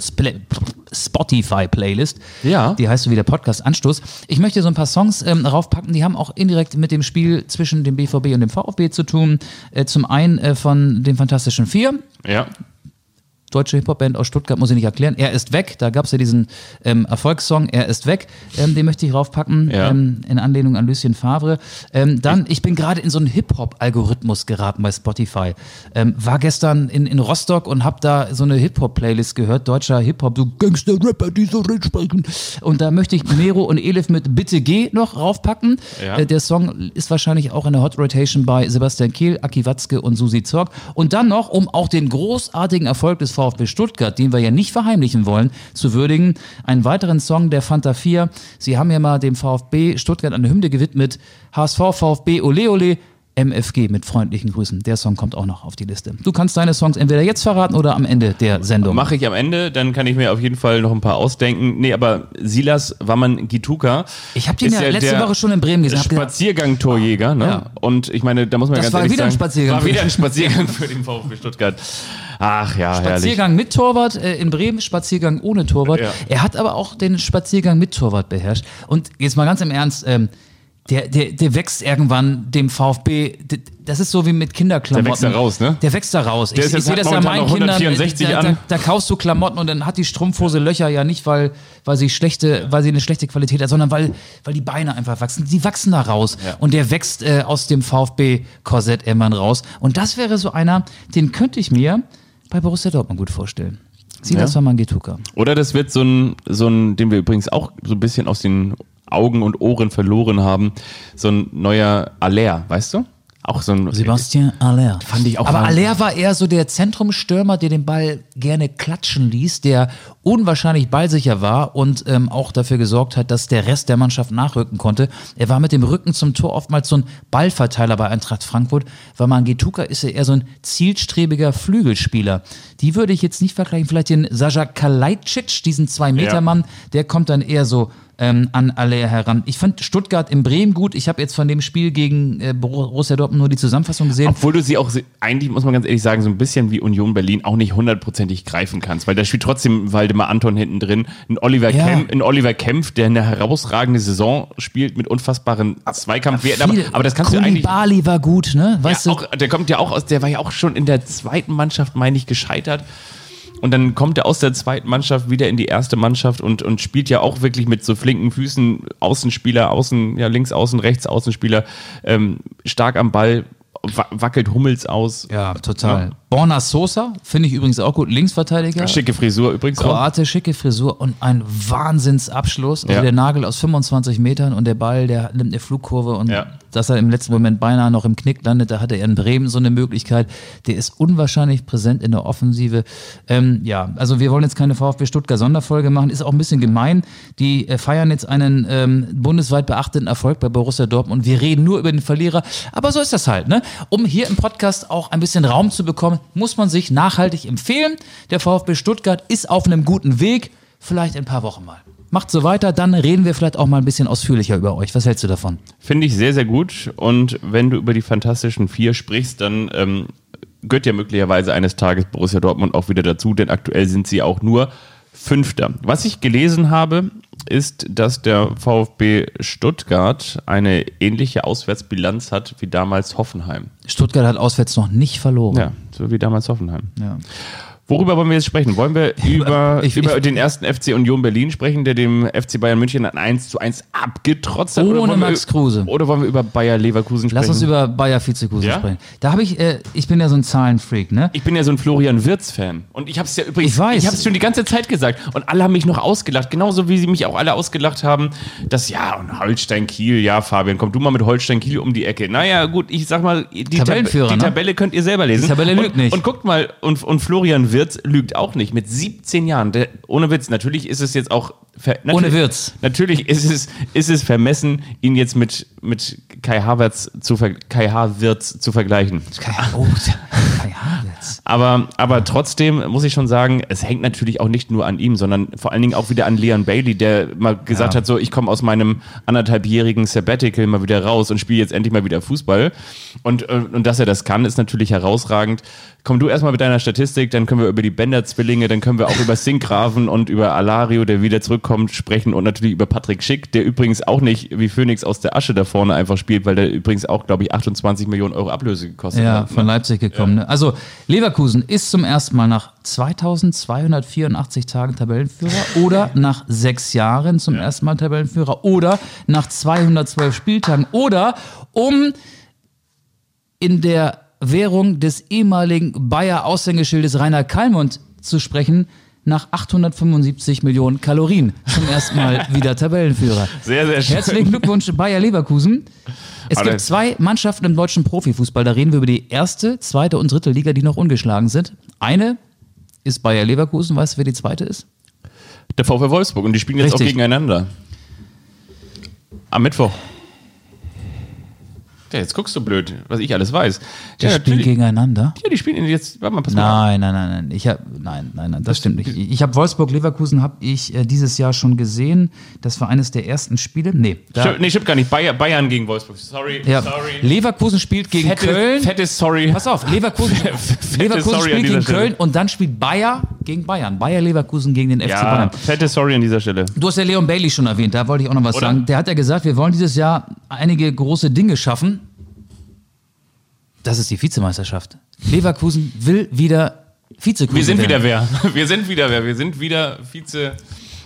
Spotify-Playlist.
Ja.
Die heißt so wie der Podcast Anstoß. Ich möchte so ein paar Songs ähm, raufpacken, die haben auch indirekt mit dem Spiel zwischen dem BVB und dem VfB zu tun. Äh, zum einen äh, von den Fantastischen Vier.
Ja.
Deutsche Hip-Hop-Band aus Stuttgart, muss ich nicht erklären. Er ist weg, da gab es ja diesen ähm, Erfolgssong, Er ist weg, ähm, den möchte ich raufpacken,
Ja.
ähm, in Anlehnung an Lucien Favre. Ähm, dann, ich bin gerade in so einen Hip-Hop-Algorithmus geraten bei Spotify. Ähm, war gestern in, in Rostock und habe da so eine Hip-Hop-Playlist gehört, deutscher Hip-Hop, so Gangster-Rapper, die so reden sprechen. Und da möchte ich Mero und Elif mit Bitte geh noch raufpacken.
Ja.
Äh, der Song ist wahrscheinlich auch in der Hot Rotation bei Sebastian Kehl, Aki Watzke und Susi Zorg. Und dann noch, um auch den großartigen Erfolg des VfB Stuttgart, den wir ja nicht verheimlichen wollen, zu würdigen, einen weiteren Song der Fanta 4. Sie haben ja mal dem VfB Stuttgart eine Hymne gewidmet. HSV, VfB, Ole Ole. MFG mit freundlichen Grüßen. Der Song kommt auch noch auf die Liste. Du kannst deine Songs entweder jetzt verraten oder am Ende der Sendung.
Mache ich am Ende, dann kann ich mir auf jeden Fall noch ein paar ausdenken. Nee, aber Silas Wamman Gituka.
Ich habe den
ist
ja letzte Woche schon in Bremen gesehen.
Spaziergang-Torjäger, ne?
Ja.
Und ich meine, da muss man
Das
ganz
war
ehrlich
wieder ein
sagen,
Spaziergang
War wieder ein Spaziergang [LAUGHS] für den VfB Stuttgart. Ach ja, herrlich.
Spaziergang mit Torwart äh, in Bremen, Spaziergang ohne Torwart.
Ja.
Er hat aber auch den Spaziergang mit Torwart beherrscht. Und jetzt mal ganz im Ernst, ähm, der, der, der wächst irgendwann dem VfB, das ist so wie mit Kinderklamotten.
Der wächst da raus, ne?
Der wächst da raus.
Der ist jetzt-
sehe das ja meinen Kindern,
164
da, da, da kaufst du Klamotten und dann hat die Strumpfhose Löcher ja nicht, weil, weil sie schlechte, weil sie eine schlechte Qualität hat, sondern weil, weil die Beine einfach wachsen. Die wachsen da raus.
Ja.
Und der wächst äh, aus dem VfB-Korsett irgendwann raus. Und das wäre so einer, den könnte ich mir bei Borussia Dortmund gut vorstellen. Silas
Ja.
Mangetuka.
Oder das wird so ein, so ein, den wir übrigens auch so ein bisschen aus den Augen und Ohren verloren haben, so ein neuer Aller, weißt du? Auch so ein.
Sebastian Aller.
Fand ich auch
Aber Aller war eher so der Zentrumstürmer, der den Ball gerne klatschen ließ, der unwahrscheinlich ballsicher war und ähm, auch dafür gesorgt hat, dass der Rest der Mannschaft nachrücken konnte. Er war mit dem Rücken zum Tor oftmals so ein Ballverteiler bei Eintracht Frankfurt. Weil Mangetuka ist ja eher so ein zielstrebiger Flügelspieler. Die würde ich jetzt nicht vergleichen. Vielleicht den Saja Kalajdzic, diesen Zwei-Meter-Mann, der kommt dann eher so ähm, an Aller heran. Ich fand Stuttgart in Bremen gut. Ich habe jetzt von dem Spiel gegen äh, Borussia Dortmund nur die Zusammenfassung gesehen.
Obwohl du sie auch, eigentlich muss man ganz ehrlich sagen, so ein bisschen wie Union Berlin auch nicht hundertprozentig greifen kannst, weil da spielt trotzdem Waldemar Anton hinten drin, ein Oliver,
Ja.
Kempf, ein Oliver Kempf, der eine herausragende Saison spielt mit unfassbaren Zweikampfwerten, aber, aber das kannst du eigentlich...
Koulibaly war gut, ne? Weißt
ja,
du?
auch, der kommt ja auch aus, der war ja auch schon in der zweiten Mannschaft, meine ich, gescheitert. Und dann kommt er aus der zweiten Mannschaft wieder in die erste Mannschaft und, und spielt ja auch wirklich mit so flinken Füßen, Außenspieler, Außen, ja, links außen, rechts Außenspieler, ähm, stark am Ball, wa wackelt Hummels aus.
Ja, total.
Ja.
Borna Sosa, finde ich übrigens auch gut. Linksverteidiger.
Schicke Frisur übrigens auch.
Kroate, schicke Frisur und ein Wahnsinnsabschluss. Also
Ja.
der Nagel aus 25 Metern und der Ball, der nimmt eine Flugkurve und
Ja.
Dass er im letzten Moment beinahe noch im Knick landet, da hatte er in Bremen so eine Möglichkeit. Der ist unwahrscheinlich präsent in der Offensive. Ähm, ja, also wir wollen jetzt keine VfB Stuttgart Sonderfolge machen, ist auch ein bisschen gemein. Die äh, feiern jetzt einen ähm, bundesweit beachteten Erfolg bei Borussia Dortmund und wir reden nur über den Verlierer. Aber so ist das halt, ne? Um hier im Podcast auch ein bisschen Raum zu bekommen, muss man sich nachhaltig empfehlen. Der VfB Stuttgart ist auf einem guten Weg. Vielleicht in ein paar Wochen mal. Macht so weiter, dann reden wir vielleicht auch mal ein bisschen ausführlicher über euch. Was hältst du davon?
Finde ich sehr, sehr gut. Und wenn du über die Fantastischen Vier sprichst, dann ähm, gehört ja möglicherweise eines Tages Borussia Dortmund auch wieder dazu, denn aktuell sind sie auch nur Fünfter. Was ich gelesen habe, ist, dass der VfB Stuttgart eine ähnliche Auswärtsbilanz hat wie damals Hoffenheim.
Stuttgart hat auswärts noch nicht verloren.
Ja, so wie damals Hoffenheim.
Ja.
Worüber wollen wir jetzt sprechen? Wollen wir über,
ich-
über
ich-
den ersten FC Union Berlin sprechen, der dem FC Bayern München ein 1 zu 1 abgetrotzt hat?
Ohne Max Kruse.
Oder wollen wir über Bayer Leverkusen sprechen?
Lass uns über Bayer Vizekusen
Ja?
sprechen. Da habe ich, äh, ich bin ja so ein Zahlenfreak, ne?
Ich bin ja so ein Florian Wirz-Fan. Und ich habe es ja übrigens,
Ich weiß.
ich habe es schon die ganze Zeit gesagt. Und alle haben mich noch ausgelacht. Genauso wie sie mich auch alle ausgelacht haben, dass ja, und Holstein-Kiel, ja, Fabian, komm du mal mit Holstein-Kiel um die Ecke. Naja, gut, ich sag mal, die, Tab
Tabellenführer,
die
ne?
Tabelle könnt ihr selber lesen.
Die Tabelle lügt
und,
nicht.
Und guckt mal, und, und Florian Wirz lügt auch nicht. Mit 17 Jahren. Der, ohne Witz, natürlich ist es jetzt auch.
Ohne Wirz.
Natürlich ist es, ist es vermessen, ihn jetzt mit, mit Kai Havertz zu, ver- Kai Havertz zu vergleichen.
Kai, oh, Kai Havertz.
Aber, aber trotzdem muss ich schon sagen, es hängt natürlich auch nicht nur an ihm, sondern vor allen Dingen auch wieder an Leon Bailey, der mal gesagt
Ja.
hat, so ich komme aus meinem anderthalbjährigen Sabbatical mal wieder raus und spiele jetzt endlich mal wieder Fußball. Und, äh, und dass er das kann, ist natürlich herausragend. Komm du erstmal mit deiner Statistik, dann können wir über die Bender-Zwillinge, dann können wir auch über Sinkgraven und über Alario, der wieder zurückkommt, sprechen und natürlich über Patrick Schick, der übrigens auch nicht wie Phoenix aus der Asche da vorne einfach spielt, weil der übrigens auch, glaube ich, 28 Millionen Euro Ablöse gekostet
Ja,
hat.
von Leipzig gekommen. Ne? Also Leverkusen ist zum ersten Mal nach 2284 Tagen Tabellenführer oder nach sechs Jahren zum ersten Mal Tabellenführer oder nach 212 Spieltagen oder um in der Währung des ehemaligen Bayer Aushängeschildes Rainer Kallmund zu sprechen, nach 875 Millionen Kalorien zum ersten Mal [LAUGHS] wieder Tabellenführer.
Sehr, sehr schön.
Herzlichen Glückwunsch Bayer Leverkusen. Es
Aber
gibt zwei Mannschaften im deutschen Profifußball. Da reden wir über die erste, zweite und dritte Liga, die noch ungeschlagen sind. Eine ist Bayer Leverkusen. Weißt du, wer die zweite ist?
Der VfL Wolfsburg und die spielen jetzt auch
Richtig.
gegeneinander. Am Mittwoch. Ja, jetzt guckst du blöd, was ich alles weiß.
Die
ja,
spielen gegeneinander.
Ja, die spielen jetzt. Warte mal, pass mal. auf.
Nein, nein, nein, nein. Ich hab, nein, nein, nein, das stimmt nicht. Ich habe Wolfsburg-Leverkusen habe ich äh, dieses Jahr schon gesehen. Das war eines der ersten Spiele. Nee, da,
Stimmt, nee, stimmt gar nicht. Bayern, Bayern gegen Wolfsburg. Sorry,
ja,
sorry.
Leverkusen spielt gegen
Fette,
Köln.
Fettes Sorry.
Pass auf, Leverkusen, [LAUGHS] Leverkusen
Sorry
spielt gegen
Stelle.
Köln und dann spielt Bayer gegen Bayern. Bayer Leverkusen gegen den FC
Ja,
Bayern.
fette Sorry an dieser Stelle.
Du hast ja Leon Bailey schon erwähnt, da wollte ich auch noch was
Oder?
sagen. Der hat ja gesagt, wir wollen dieses Jahr einige große Dinge schaffen. Das ist die Vizemeisterschaft. Leverkusen will wieder Vizegröße
Wir sind wieder wer. [LAUGHS] Wir sind wieder wer. Wir sind wieder Vize.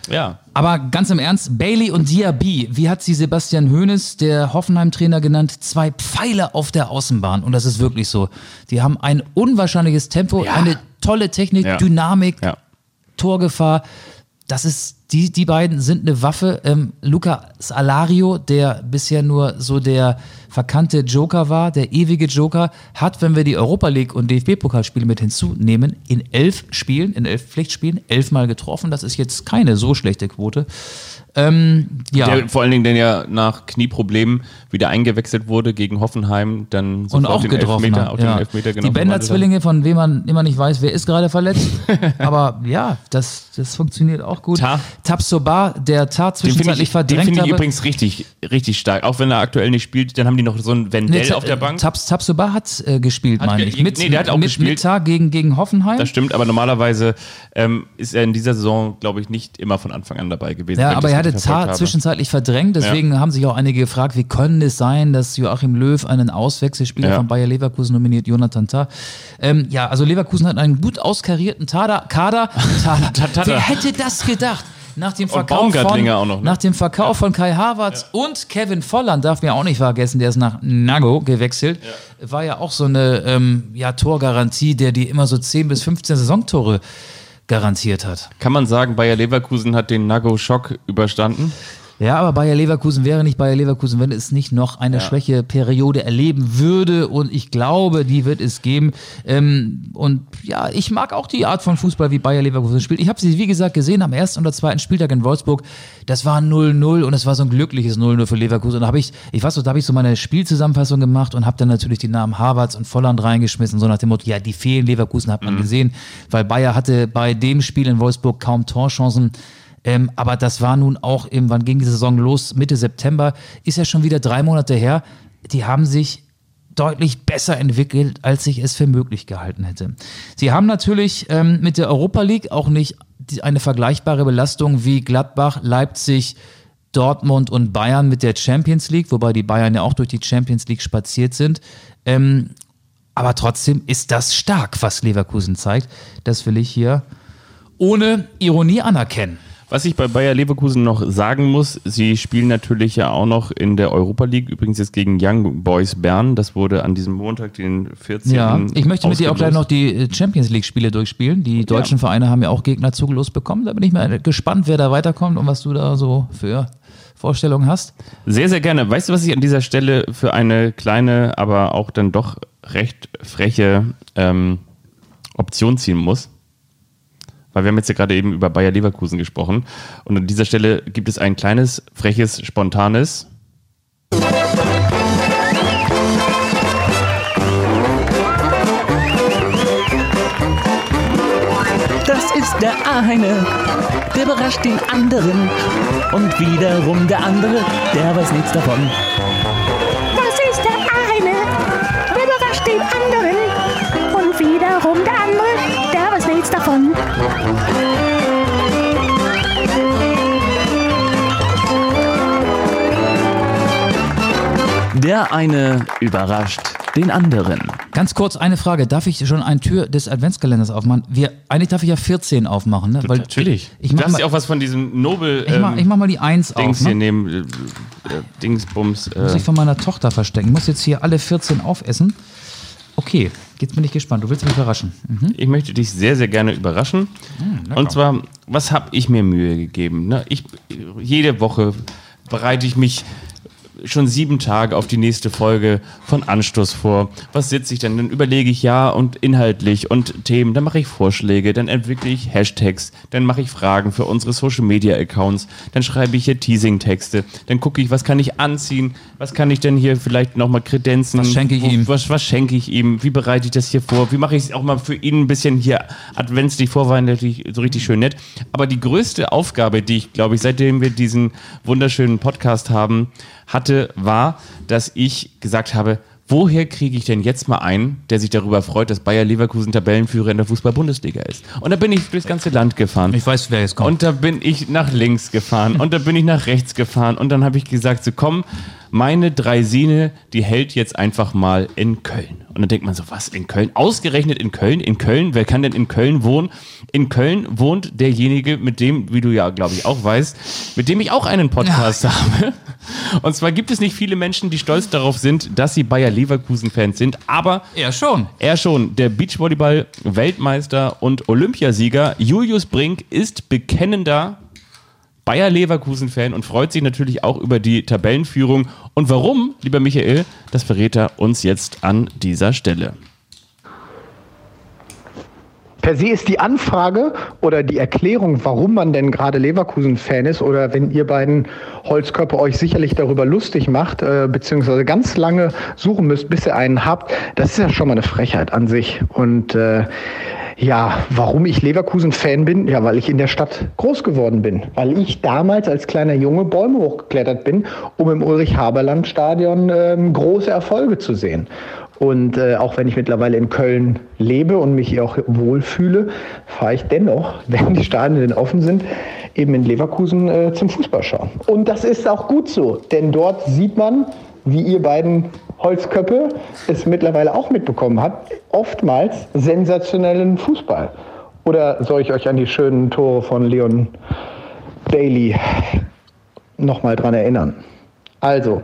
Ja.
Aber ganz im Ernst, Bailey und Diaby, wie hat sie Sebastian Hoeneß, der Hoffenheim-Trainer, genannt? Zwei Pfeile auf der Außenbahn. Und das ist wirklich so. Die haben ein unwahrscheinliches Tempo, eine tolle Technik,
Ja.
Dynamik,
Ja.
Torgefahr. Das ist, die, die beiden sind eine Waffe. Ähm, Lucas Alario, der bisher nur so der verkannte Joker war, der ewige Joker, hat, wenn wir die Europa League und DFB-Pokalspiele mit hinzunehmen, in elf Spielen, in elf Pflichtspielen, elfmal getroffen. Das ist jetzt keine so schlechte Quote. Ähm, ja.
Der, vor allen Dingen, der ja nach Knieproblemen wieder eingewechselt wurde gegen Hoffenheim, dann
und auch
den
getroffen
Elfmeter, auch den
ja.
Elfmeter
die Bender-Zwillinge, von wem man immer nicht weiß, wer ist gerade verletzt. [LAUGHS] Aber ja, das, das funktioniert auch gut.
Ta.
Tabsoba, der Tat
Den finde
zwischenzeitlich
ich, den
verdrängt
finde ich
habe.
übrigens richtig, richtig stark. Auch wenn er aktuell nicht spielt, dann haben die noch so ein Wendell
Nee,
auf der Bank.
Tabs, Tabsoba hat äh, gespielt,
Hat
meine ich. Mit,
nee, der hat auch
mit,
gespielt.
Mit Tar gegen, gegen Hoffenheim.
Das stimmt, aber normalerweise ähm, ist er in dieser Saison, glaube ich, nicht immer von Anfang an dabei gewesen.
Ja, aber er hatte
habe.
zwischenzeitlich verdrängt, deswegen haben sich auch einige gefragt, wie können es sein, dass Joachim Löw einen Auswechselspieler
Ja.
von Bayer Leverkusen nominiert, Jonathan Tah. Ähm, ja, also Leverkusen hat einen gut auskarierten Tada, Kader. [LAUGHS] Tada. Wer hätte das gedacht? Nach dem Verkauf von,
auch noch, ne?
nach dem Verkauf von Kai Havertz und Kevin Volland, darf man auch nicht vergessen, der ist nach Nago gewechselt, war ja auch so eine ähm, ja, Torgarantie, der die immer so 10 bis 15 Saisontore garantiert hat.
Kann man sagen, Bayer Leverkusen hat den Nago-Schock überstanden?
Ja, aber Bayer Leverkusen wäre nicht Bayer Leverkusen, wenn es nicht noch eine Schwächeperiode erleben würde. Und ich glaube, die wird es geben. Ähm, und ja, ich mag auch die Art von Fußball, wie Bayer Leverkusen spielt. Ich habe sie, wie gesagt, gesehen am ersten oder zweiten Spieltag in Wolfsburg. Das war 0-0 und es war so ein glückliches 0-0 für Leverkusen. Und da habe ich, ich weiß so, da habe ich so meine Spielzusammenfassung gemacht und habe dann natürlich die Namen Havertz und Volland reingeschmissen, so nach dem Motto, ja, die fehlen Leverkusen, hat man gesehen, weil Bayer hatte bei dem Spiel in Wolfsburg kaum Torchancen. Ähm, aber das war nun auch im, wann ging die Saison los? Mitte September, ist ja schon wieder drei Monate her. Die haben sich deutlich besser entwickelt, als ich es für möglich gehalten hätte. Sie haben natürlich ähm, mit der Europa League auch nicht eine vergleichbare Belastung wie Gladbach, Leipzig, Dortmund und Bayern mit der Champions League, wobei die Bayern ja auch durch die Champions League spaziert sind. Ähm, aber trotzdem ist das stark, was Leverkusen zeigt. Das will ich hier ohne Ironie anerkennen.
Was ich bei Bayer Leverkusen noch sagen muss, sie spielen natürlich ja auch noch in der Europa League, übrigens jetzt gegen Young Boys Bern. Das wurde an diesem Montag, den 14.
Ja, ich möchte mit dir auch gleich noch die Champions League-Spiele durchspielen. Die deutschen Vereine haben ja auch Gegner zugelost bekommen. Da bin ich mal gespannt, wer da weiterkommt und was du da so für Vorstellungen hast.
Sehr, sehr gerne. Weißt du, was ich an dieser Stelle für eine kleine, aber auch dann doch recht freche ähm, Option ziehen muss? Weil wir haben jetzt ja gerade eben über Bayer Leverkusen gesprochen. Und an dieser Stelle gibt es ein kleines, freches, spontanes.
Das ist der eine, der überrascht den anderen. Und wiederum der andere, der weiß nichts davon.
Der eine überrascht den anderen.
Ganz kurz eine Frage. Darf ich schon eine Tür des Adventskalenders aufmachen? Wir, eigentlich darf ich ja 14 aufmachen, ne? Weil
Natürlich.
Ich, ich
du darfst
mal,
ja auch was von diesem Nobel
ich, mach,
ähm,
ich mach mal die 1
Dings
auf. Ne?
hier nehmen. Äh, äh, Dingsbums. Äh,
Muss ich von meiner Tochter verstecken. Ich muss jetzt hier alle 14 aufessen. Okay, jetzt bin ich gespannt. Du willst mich überraschen. Mhm.
Ich möchte dich sehr, sehr gerne überraschen. Und zwar, was habe ich mir Mühe gegeben? Ne? Ich, jede Woche bereite ich mich schon sieben Tage auf die nächste Folge von Anstoß vor. Was sitze ich denn? Dann überlege ich ja und inhaltlich und Themen. Dann mache ich Vorschläge, dann entwickle ich Hashtags, dann mache ich Fragen für unsere Social Media Accounts, dann schreibe ich hier Teasing-Texte, dann gucke ich, was kann ich anziehen, was kann ich denn hier vielleicht nochmal kredenzen.
Was schenke ich
Wo-
ihm?
Was, was schenke ich ihm? Wie bereite ich das hier vor? Wie mache ich es auch mal für ihn ein bisschen hier adventslich, vorweihnachtlich, so richtig schön nett? Aber die größte Aufgabe, die ich, glaube ich, seitdem wir diesen wunderschönen Podcast haben, hatte, war, dass ich gesagt habe, woher kriege ich denn jetzt mal einen, der sich darüber freut, dass Bayer Leverkusen Tabellenführer in der Fußball-Bundesliga ist? Und da bin ich durchs ganze Land gefahren.
Ich weiß, wer jetzt kommt.
Und da bin ich nach links gefahren und da bin ich nach rechts gefahren und dann habe ich gesagt, so komm, meine Dreisine, die hält jetzt einfach mal in Köln. Und dann denkt man so, was, in Köln? Ausgerechnet in Köln? In Köln? Wer kann denn in Köln wohnen? In Köln wohnt derjenige, mit dem, wie du ja, glaube ich, auch weißt, mit dem ich auch einen Podcast habe. Und zwar gibt es nicht viele Menschen, die stolz darauf sind, dass sie Bayer Leverkusen-Fans sind, aber
er schon.
er schon, der Beachvolleyball-Weltmeister und Olympiasieger Julius Brink ist bekennender Bayer Leverkusen-Fan und freut sich natürlich auch über die Tabellenführung. Und warum, lieber Michael, das verrät er uns jetzt an dieser Stelle.
Per se ist die Anfrage oder die Erklärung, warum man denn gerade Leverkusen-Fan ist, oder wenn ihr beiden Holzköpfe euch sicherlich darüber lustig macht, äh, beziehungsweise ganz lange suchen müsst, bis ihr einen habt, das ist ja schon mal eine Frechheit an sich. Und äh, ja, warum ich Leverkusen-Fan bin? Ja, weil ich in der Stadt groß geworden bin. Weil ich damals als kleiner Junge Bäume hochgeklettert bin, um im Ulrich-Haberland-Stadion ähm, große Erfolge zu sehen. Und äh, auch wenn ich mittlerweile in Köln lebe und mich hier auch wohlfühle, fahre ich dennoch, [LAUGHS] wenn die Stadien denn offen sind, eben in Leverkusen äh, zum Fußball schauen. Und das ist auch gut so, denn dort sieht man, wie ihr beiden Holzköppe es mittlerweile auch mitbekommen habt, oftmals sensationellen Fußball. Oder soll ich euch an die schönen Tore von Leon Bailey nochmal dran erinnern? Also,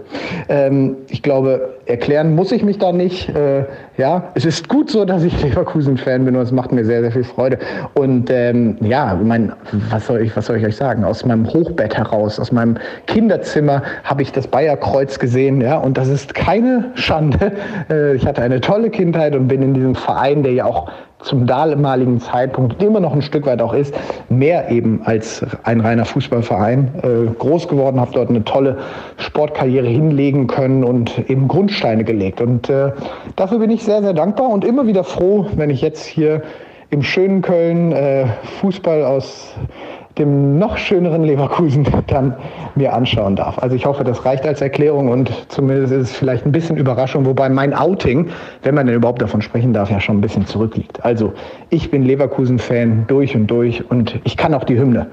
ähm, ich glaube, erklären muss ich mich da nicht. Äh, ja, es ist gut so, dass ich Leverkusen-Fan bin und es macht mir sehr, sehr viel Freude. Und ähm, ja, mein, was soll ich, was soll ich euch sagen? Aus meinem Hochbett heraus, aus meinem Kinderzimmer habe ich das Bayerkreuz gesehen, ja, und das ist keine Schande. Äh, ich hatte eine tolle Kindheit und bin in diesem Verein, der ja auch zum damaligen Zeitpunkt immer noch ein Stück weit auch ist, mehr eben als ein reiner Fußballverein äh, groß geworden, habe dort eine tolle Sportkarriere hinlegen können und eben Grundsteine gelegt. Und äh, dafür bin ich sehr, sehr dankbar und immer wieder froh, wenn ich jetzt hier im schönen Köln äh, Fußball aus dem noch schöneren Leverkusen [LAUGHS] dann mir anschauen darf. Also ich hoffe, das reicht als Erklärung und zumindest ist es vielleicht ein bisschen Überraschung, wobei mein Outing, wenn man denn überhaupt davon sprechen darf, ja schon ein bisschen zurückliegt. Also ich bin Leverkusen-Fan durch und durch und ich kann auch die Hymne.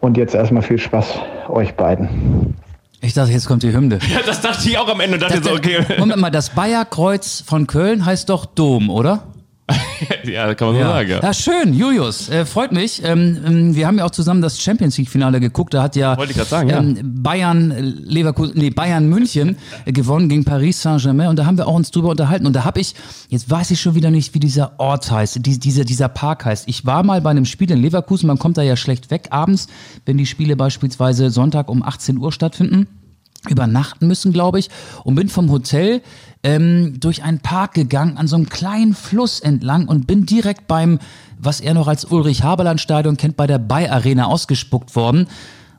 Und jetzt erstmal viel Spaß euch beiden.
Ich dachte, jetzt kommt die Hymne.
Ja, das dachte ich auch am Ende. Dachte so, okay.
Moment mal, das Bayerkreuz von Köln heißt doch Dom, oder? [LAUGHS]
ja, kann man so sagen. Ja.
Ja, schön, Julius, äh, freut mich. Ähm, ähm, wir haben ja auch zusammen das Champions League Finale geguckt. Da hat ja,
Wollte ich sagen, ja.
ähm, Bayern äh, Leverkusen, nee, Bayern München äh, gewonnen gegen Paris Saint-Germain und da haben wir auch uns drüber unterhalten und da habe ich, jetzt weiß ich schon wieder nicht, wie dieser Ort heißt, die, dieser, dieser Park heißt. Ich war mal bei einem Spiel in Leverkusen, man kommt da ja schlecht weg abends, wenn die Spiele beispielsweise Sonntag um 18 Uhr stattfinden übernachten müssen, glaube ich, und bin vom Hotel ähm, durch einen Park gegangen, an so einem kleinen Fluss entlang und bin direkt beim, was er noch als Ulrich-Haberland-Stadion kennt, bei der Bay-Arena ausgespuckt worden.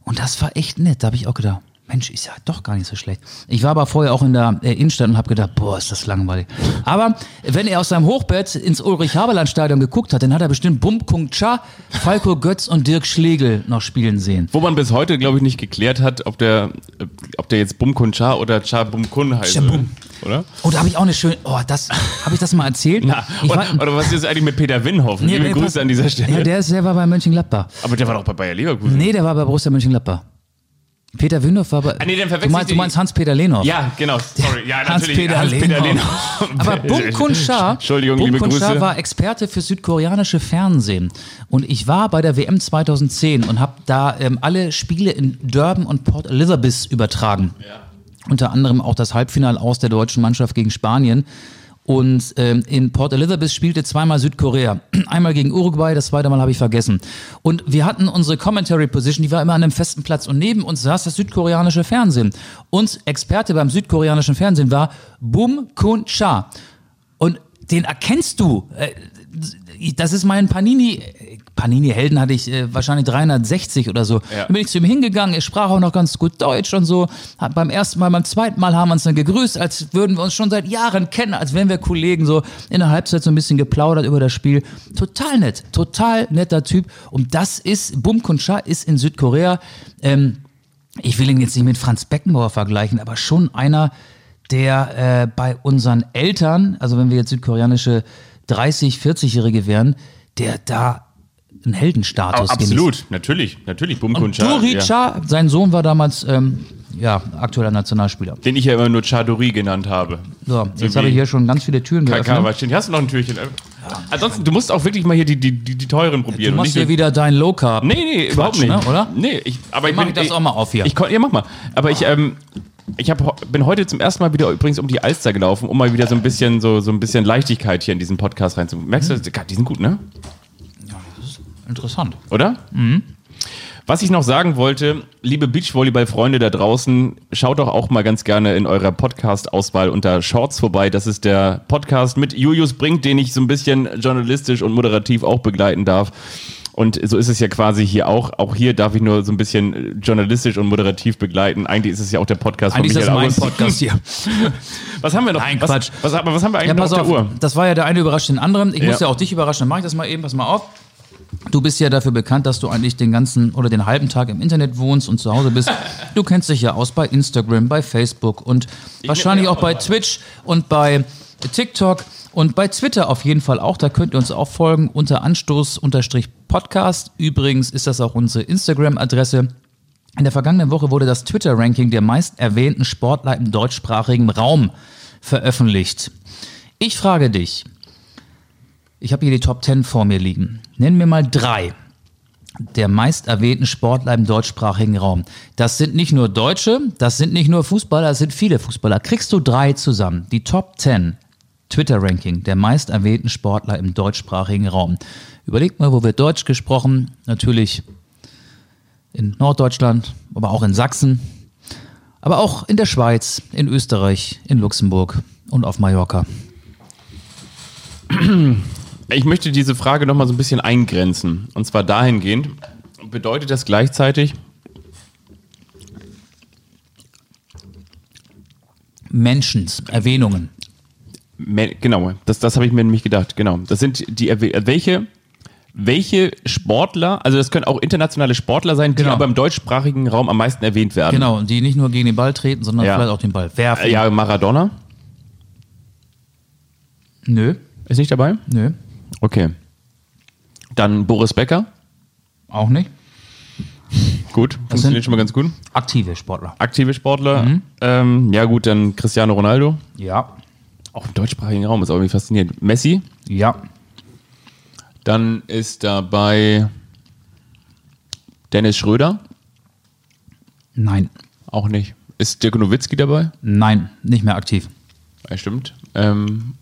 Und das war echt nett. Da habe ich auch gedacht, Mensch, ist ja doch gar nicht so schlecht. Ich war aber vorher auch in der äh, Innenstadt und habe gedacht, boah, ist das langweilig. Aber wenn er aus seinem Hochbett ins Ulrich-Haberland-Stadion geguckt hat, dann hat er bestimmt Bum Kung Cha, Falco Götz und Dirk Schlegel noch spielen sehen.
Wo man bis heute, glaube ich, nicht geklärt hat, ob der, äh, ob der jetzt Bum Kun Cha oder Cha Bum Kun heißt.
Cha-Bum.
Oder?
Oh, da habe ich auch eine schöne, oh, das, habe ich das mal erzählt?
Na, oder,
war-
oder was ist eigentlich mit Peter Winhoff?
Nee,
Liebe
nee,
Grüße an dieser Stelle.
Ja, der, ist, der war bei Mönchengladbach.
Aber der war doch bei Bayer Leverkusen.
Nee, der war bei Borussia Mönchengladbach. Peter Windorf war bei.
Ah, nee, dann
du, meinst, du meinst Hans-Peter Lehnoff.
Ja, genau. Sorry. Ja. [LAUGHS]
Hans-Peter
Hans-Peter
Lehnoff.
Lehnoff.
Aber [LAUGHS] Bum Shah,
Entschuldigung,
Bum
liebe
Kun Shah war Experte für südkoreanische Fernsehen. Und ich war bei der WM 2010 und habe da ähm, alle Spiele in Durban und Port Elizabeth übertragen. Unter anderem auch das Halbfinale aus der deutschen Mannschaft gegen Spanien. Und ähm, in Port Elizabeth spielte zweimal Südkorea. [CLEARS THROAT] Einmal gegen Uruguay, das zweite Mal habe ich vergessen. Und wir hatten unsere Commentary Position, die war immer an einem festen Platz. Und neben uns saß das südkoreanische Fernsehen. Und Experte beim südkoreanischen Fernsehen war Bum Kun Cha. Und den erkennst du. Das ist mein Panini. Panini-Helden hatte ich äh, wahrscheinlich 360 oder so.
Ja.
Dann bin ich zu ihm hingegangen, er sprach auch noch ganz gut Deutsch und so. Hat beim ersten Mal, beim zweiten Mal haben wir uns dann gegrüßt, als würden wir uns schon seit Jahren kennen, als wären wir Kollegen, so in der Halbzeit so ein bisschen geplaudert über das Spiel. Total nett, total netter Typ. Und das ist, Bum Kun Cha ist in Südkorea, ähm, ich will ihn jetzt nicht mit Franz Beckenbauer vergleichen, aber schon einer, der äh, bei unseren Eltern, also wenn wir jetzt südkoreanische 30, 40-Jährige wären, der da einen Heldenstatus genießt.
Absolut, natürlich, natürlich. Kun
Und Duri
ja.
Sein Sohn war damals ähm, ja, aktueller Nationalspieler.
Den ich ja immer nur Chadori genannt habe.
So, jetzt habe ich hier schon ganz viele Türen geöffnet.
Hier hast du noch ein Türchen. Ansonsten, du musst auch wirklich mal hier die, die, die, die teuren
Du
probieren. und
machst hier wieder dein Low Carb.
Nee, nee, überhaupt nicht.
ne, oder?
Nee, ich, aber ich
mach
bin,
ich das auch mal auf hier.
Ich, ja, mach mal. Aber ich, ähm, ich hab, bin heute zum ersten Mal wieder übrigens um die Alster gelaufen, um mal wieder so ein bisschen so, so ein bisschen Leichtigkeit hier in diesen Podcast reinzubringen. Merkst
Mhm.
du, die sind gut, ne?
Interessant.
Oder?
Mhm.
Was ich noch sagen wollte, liebe Beachvolleyball-Freunde da draußen, schaut doch auch mal ganz gerne in eurer Podcast-Auswahl unter Shorts vorbei. Das ist der Podcast mit Julius Brink, den ich so ein bisschen journalistisch und moderativ auch begleiten darf. Und so ist es ja quasi hier auch. Auch hier darf ich nur so ein bisschen journalistisch und moderativ begleiten. Eigentlich ist es ja auch der Podcast
Eigentlich
von
ist das
Michael
mein. Podcast hier. [LAUGHS]
Was haben wir noch?
Nein,
was,
Quatsch.
Was, aber was haben wir eigentlich
Ja,
noch auf
auf,
der Uhr?
das war ja der eine überrascht den anderen. Ich
Ja.
muss ja auch dich überraschen, dann mach ich das mal eben, pass mal auf. Du bist ja dafür bekannt, dass du eigentlich den ganzen oder den halben Tag im Internet wohnst und zu Hause bist. [LAUGHS] Du kennst dich ja aus bei Instagram, bei Facebook und wahrscheinlich
mir
auch bei Twitch und bei TikTok und bei Twitter auf jeden Fall auch. Da könnt ihr uns auch folgen unter Anstoß-Podcast. Übrigens ist das auch unsere Instagram-Adresse. In der vergangenen Woche wurde das Twitter-Ranking der meist erwähnten Sportler im deutschsprachigen Raum veröffentlicht. Ich frage dich, ich habe hier die Top 10 vor mir liegen. Nenn mir mal drei der meist erwähnten Sportler im deutschsprachigen Raum. Das sind nicht nur Deutsche, das sind nicht nur Fußballer, das sind viele Fußballer. Kriegst du drei zusammen? Die Top 10 Twitter-Ranking der meist erwähnten Sportler im deutschsprachigen Raum. Überlegt mal, wo wird Deutsch gesprochen? Natürlich in Norddeutschland, aber auch in Sachsen, aber auch in der Schweiz, in Österreich, in Luxemburg und auf Mallorca.
Ich möchte diese Frage noch mal so ein bisschen eingrenzen. Und zwar dahingehend, bedeutet das gleichzeitig,
Menschens, Erwähnungen.
Genau, das, das habe ich mir nämlich gedacht. Genau, das sind die welche welche Sportler, also das können auch internationale Sportler sein, die
Genau.
aber im deutschsprachigen Raum am meisten erwähnt werden.
Genau, die nicht nur gegen den Ball treten, sondern
Ja.
vielleicht auch den Ball werfen.
Ja, Maradona
Nö,
ist nicht dabei.
nö,
Okay. Dann Boris Becker.
auch nicht.
Gut, funktioniert schon mal ganz gut.
Aktive Sportler.
Aktive Sportler.
Mhm.
Ähm, ja gut, dann Cristiano Ronaldo.
Ja.
Auch im deutschsprachigen Raum ist auch irgendwie faszinierend. Messi.
Ja.
Dann ist dabei Dennis Schröder.
Nein.
Auch nicht. Ist Dirk Nowitzki dabei?
Nein, nicht mehr aktiv.
Ja, stimmt. Ähm,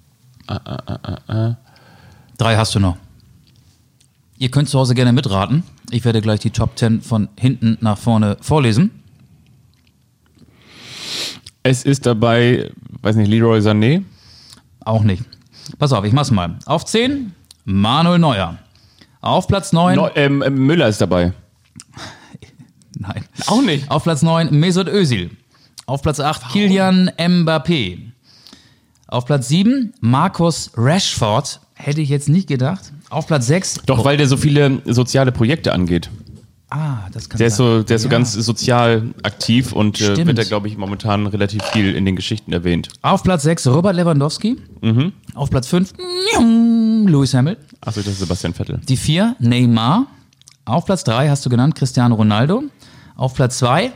Drei hast du noch. Ihr könnt zu Hause gerne mitraten. Ich werde gleich die Top 10 von hinten nach vorne vorlesen.
es ist dabei, weiß nicht, Leroy Sané.
Auch nicht. Pass auf, ich mach's mal. Auf 10 Manuel Neuer. Auf Platz 9.
Neu- ähm, ähm, Müller ist dabei. [LAUGHS]
Nein.
Auch nicht.
Auf Platz 9 Mesut Özil. Auf Platz 8 Kilian Mbappé. Auf Platz 7 Markus Rashford. Hätte ich jetzt nicht gedacht. Auf Platz 6.
Doch, weil der so viele soziale Projekte angeht.
Ah, das kann
Der ist so, der ist so
Ja.
ganz sozial aktiv und äh, wird da, glaube ich, momentan relativ viel in den Geschichten erwähnt.
Auf Platz 6 Robert Lewandowski.
Mhm.
Auf Platz 5 Lewis Hamilton.
Achso, das ist Sebastian Vettel.
Die 4 Neymar. Auf Platz 3 hast du genannt Cristiano Ronaldo. Auf Platz 2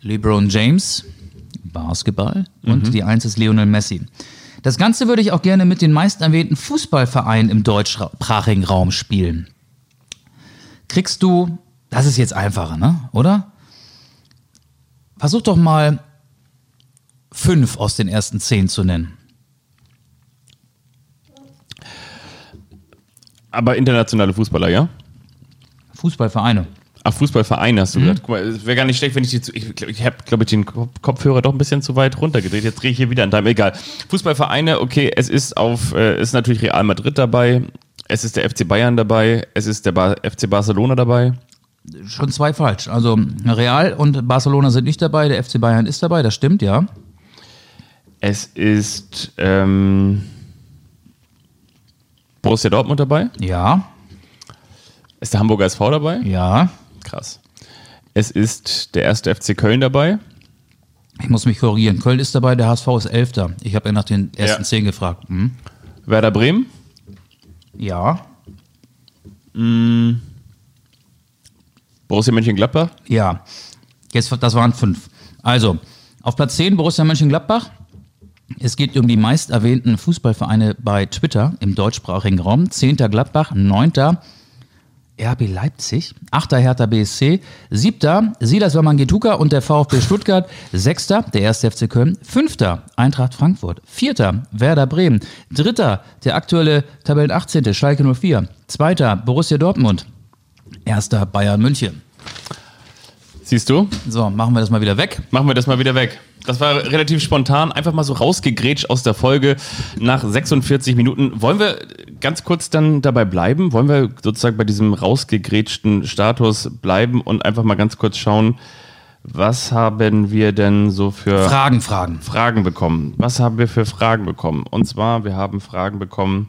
LeBron James, Basketball und die 1 ist Lionel Messi. Das Ganze würde ich auch gerne mit den meist erwähnten Fußballvereinen im deutschsprachigen Raum spielen. Kriegst du, das ist jetzt einfacher, ne? Oder? Versuch doch mal fünf aus den ersten zehn zu nennen.
Aber internationale Fußballer, ja?
Fußballvereine.
Ach, Fußballvereine hast du gesagt. Guck mal, es wäre gar nicht schlecht, wenn ich die zu, Ich, ich habe, glaube ich, den Kop- Kopfhörer doch ein bisschen zu weit runtergedreht. Jetzt drehe ich hier wieder an deinem. Egal. Fußballvereine, okay, es ist auf, äh, ist natürlich Real Madrid dabei. Es ist der FC Bayern dabei. Es ist der ba FC Barcelona dabei.
Schon zwei falsch. Also Real und Barcelona sind nicht dabei, der FC Bayern ist dabei, das stimmt, ja.
Es ist ähm, Borussia Dortmund dabei.
Ja,
Ist der Hamburger SV dabei?
ja.
Krass. Es ist der erste FC Köln dabei.
Ich muss mich korrigieren. Köln ist dabei, der HSV ist Elfter. Ich habe ja nach den ersten
Ja.
zehn gefragt. Hm?
Werder Bremen.
Ja,
Borussia Mönchengladbach.
ja. Jetzt, das waren fünf. Also, auf Platz 10 Borussia Mönchengladbach. Es geht um die meist erwähnten Fußballvereine bei Twitter im deutschsprachigen Raum. Zehnter Gladbach, neunter RB Leipzig, achter Hertha BSC, siebter Silas Wamangituka und der VfB Stuttgart, sechster der erste FC Köln, fünfter Eintracht Frankfurt, vierter Werder Bremen, dritter der aktuelle Tabellen 18. Schalke 04, zweiter Borussia Dortmund, erster Bayern München.
Siehst du?
So, machen wir das mal wieder weg.
Machen wir das mal wieder weg. Das war relativ spontan, einfach mal so rausgegrätscht aus der Folge nach 46 Minuten. Wollen wir ganz kurz dann dabei bleiben? Wollen wir sozusagen bei diesem rausgegrätschten Status bleiben und einfach mal ganz kurz schauen, was haben wir denn so für
Fragen, Fragen.
Fragen bekommen? Was haben wir für Fragen bekommen? Und zwar, wir haben Fragen bekommen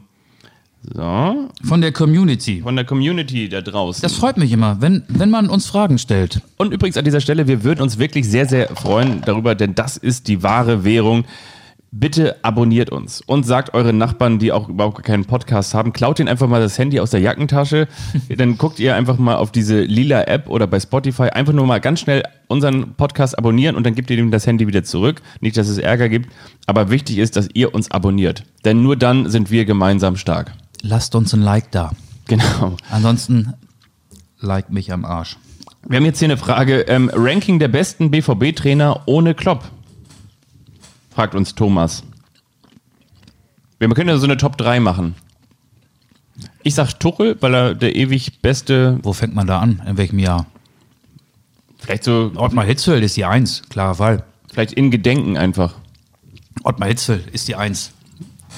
so,
Von der Community.
von der Community da draußen.
Das freut mich immer, wenn, wenn man uns Fragen stellt.
Und übrigens an dieser Stelle, wir würden uns wirklich sehr, sehr freuen darüber, denn das ist die wahre Währung. Bitte abonniert uns und sagt euren Nachbarn, die auch überhaupt keinen Podcast haben, klaut ihnen einfach mal das Handy aus der Jackentasche. [LAUGHS] Dann guckt ihr einfach mal auf diese lila App oder bei Spotify einfach nur mal ganz schnell unseren Podcast abonnieren und dann gebt ihr ihm das Handy wieder zurück. Nicht, dass es Ärger gibt, aber wichtig ist, dass ihr uns abonniert. Denn nur dann sind wir gemeinsam stark.
Lasst uns ein Like da.
Genau.
Ansonsten like mich am Arsch.
Wir haben jetzt hier eine Frage. Ähm, Ranking der besten BVB-Trainer ohne Klopp. Fragt uns Thomas. Wir können ja so eine Top 3 machen. Ich sag Tuchel, weil er der ewig beste,
Wo fängt man da an? In welchem Jahr?
vielleicht so,
Ottmar Hitzfeld ist die Eins, klarer Fall.
vielleicht in Gedenken einfach.
Ottmar Hitzfeld ist die Eins.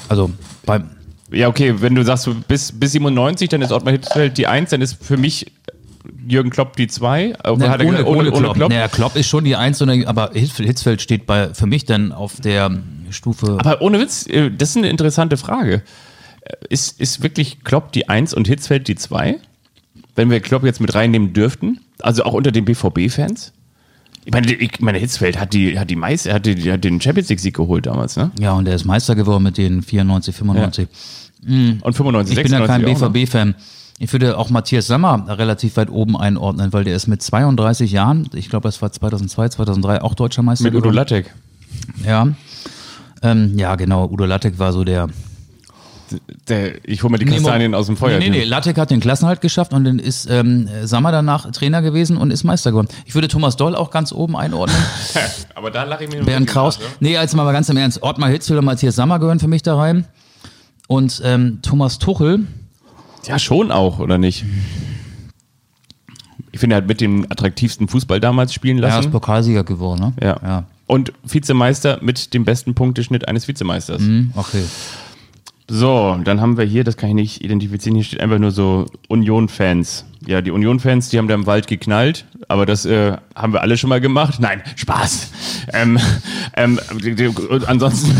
Also beim
Ja, okay, wenn du sagst, bis, bis 97, dann ist Ottmar Hitzfeld die 1, dann ist für mich Jürgen Klopp die 2.
Nein, ohne, ohne, Klopp. Naja, Klopp ist schon die Eins, aber Hitzfeld, steht bei, für mich dann auf der Stufe.
Aber ohne Witz, äh, das ist eine interessante Frage. Ist, ist wirklich Klopp die 1 und Hitzfeld die 2? Wenn wir Klopp jetzt mit reinnehmen dürften? Also auch unter den BVB-Fans? Ich meine, ich meine, Hitzfeld hat die, hat die meist, er hat, die, hat den Champions League-Sieg geholt damals, ne?
ja, und er ist Meister geworden mit den 94, 95.
Und 95,
Ich bin ja
96
kein. BVB-Fan. Ich würde auch Matthias Sammer relativ weit oben einordnen, weil der ist mit 32 Jahren, ich glaube, das war 2002, 2003, auch deutscher Meister
Mit Udo. Lattek.
Ja. Ähm, ja, genau. Udo Lattek war so der.
Der, ich hole mir die Kastanien aus dem Feuer.
Nee, nee, nee. Lattek hat den Klassenhalt geschafft und dann ist ähm, Sammer danach Trainer gewesen und ist Meister geworden. Ich würde Thomas Doll auch ganz oben einordnen. [LAUGHS]
Aber da lache ich mir
Bernd Kraus.
nach, ne?
Nee, jetzt mal ganz im Ernst. Ottmar Hitzfeld und Matthias Sammer gehören für mich da rein. Und ähm, Thomas Tuchel,
Ja, schon auch, oder nicht? Ich finde, er hat mit dem attraktivsten Fußball damals spielen
er ist
lassen.
Pokalsieger geworden, ne?
Ja.
Ja.
Und Vizemeister mit dem besten Punkteschnitt eines Vizemeisters.
Hm, okay.
So, dann haben wir hier, das kann ich nicht identifizieren, hier steht einfach nur so Union-Fans. Ja, die Union-Fans, die haben da im Wald geknallt, aber das äh, haben wir alle schon mal gemacht. Nein, Spaß. Ähm, ähm, ansonsten,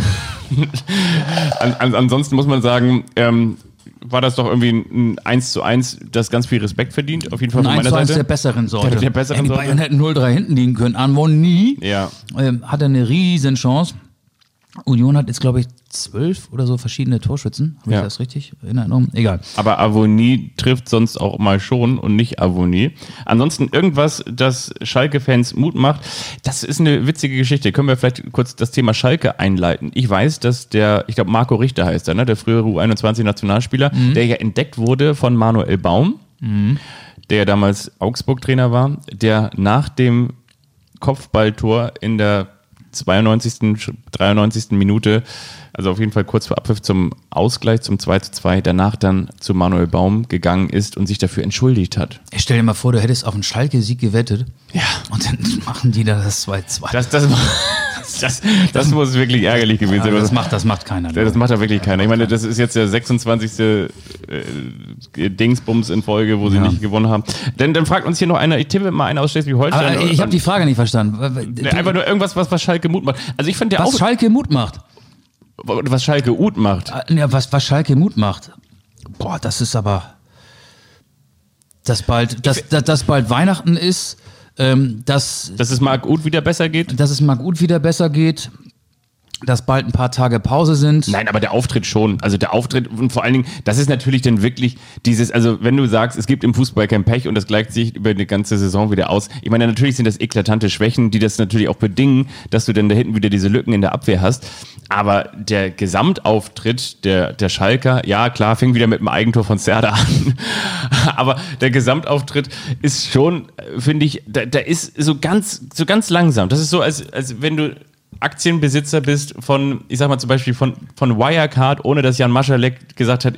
[LAUGHS] an, an, ansonsten muss man sagen, ähm, war das doch irgendwie ein 1 zu 1, das ganz viel Respekt verdient, auf jeden Fall
Ein
von
1
meiner
zu 1 der
Seite.
besseren Sorte.
Der- der besseren
Ey, die
Sorte.
Bayern hätten 0-3 hinten liegen können. Anwon nie.
Ja.
Ähm, hatte eine riesen Chance. Union hat jetzt, glaube ich, zwölf oder so verschiedene Torschützen. Habe
Ja.
ich das richtig in Erinnerung? Egal.
Aber Avonie trifft sonst auch mal schon und nicht Avonie. Ansonsten irgendwas, das Schalke-Fans Mut macht. Das ist eine witzige Geschichte. Können wir vielleicht kurz das Thema Schalke einleiten? Ich weiß, dass der, ich glaube Marco Richter heißt er, ne? der frühere U21-Nationalspieler, der ja entdeckt wurde von Manuel Baum, der damals Augsburg-Trainer war, der nach dem Kopfballtor in der 92., 93. Minute, also auf jeden Fall kurz vor Abpfiff zum Ausgleich, zum 2 zu 2, danach dann zu Manuel Baum gegangen ist und sich dafür entschuldigt hat.
Ich stell dir mal vor, du hättest auf einen Schalke-Sieg gewettet.
Ja.
Und dann [LAUGHS] machen die da das 2-2.
Das, das, das, das muss wirklich ärgerlich gewesen sein.
Das macht, das macht keiner.
Das macht ja wirklich keiner. Ich meine, das ist jetzt der 26. Äh, Dingsbums in Folge, wo sie
Ja.
nicht gewonnen haben. Denn dann fragt uns hier noch einer, ich tippe mal einer aus Schleswig-Holstein.
Aber ich habe die Frage nicht verstanden.
Nee, Einfach nur irgendwas, was, was Schalke Mut macht. Also ich fand der
was
auch,
Schalke Mut macht.
was Schalke Ut macht.
Äh, Ja, was, was Schalke Mut macht. Boah, das ist aber. Dass bald, dass, dass bald Weihnachten ist, ähm, dass,
Dass es Marc Uth wieder besser geht?
dass es Marc Uth wieder besser geht, dass bald ein paar Tage Pause sind.
Nein, aber der Auftritt schon. Also der Auftritt und vor allen Dingen, das ist natürlich dann wirklich dieses, also wenn du sagst, es gibt im Fußball kein Pech und das gleicht sich über eine ganze Saison wieder aus. Ich meine, natürlich sind das eklatante Schwächen, die das natürlich auch bedingen, dass du dann da hinten wieder diese Lücken in der Abwehr hast. Aber der Gesamtauftritt der, der Schalker, ja klar, fing wieder mit dem Eigentor von Serda an. [LAUGHS] aber der Gesamtauftritt ist schon, äh, finde ich, da, da ist so ganz, so ganz langsam. Das ist so, als, als wenn du Aktienbesitzer bist von, ich sag mal zum Beispiel von, von Wirecard, ohne dass Jan Maschalek gesagt hat,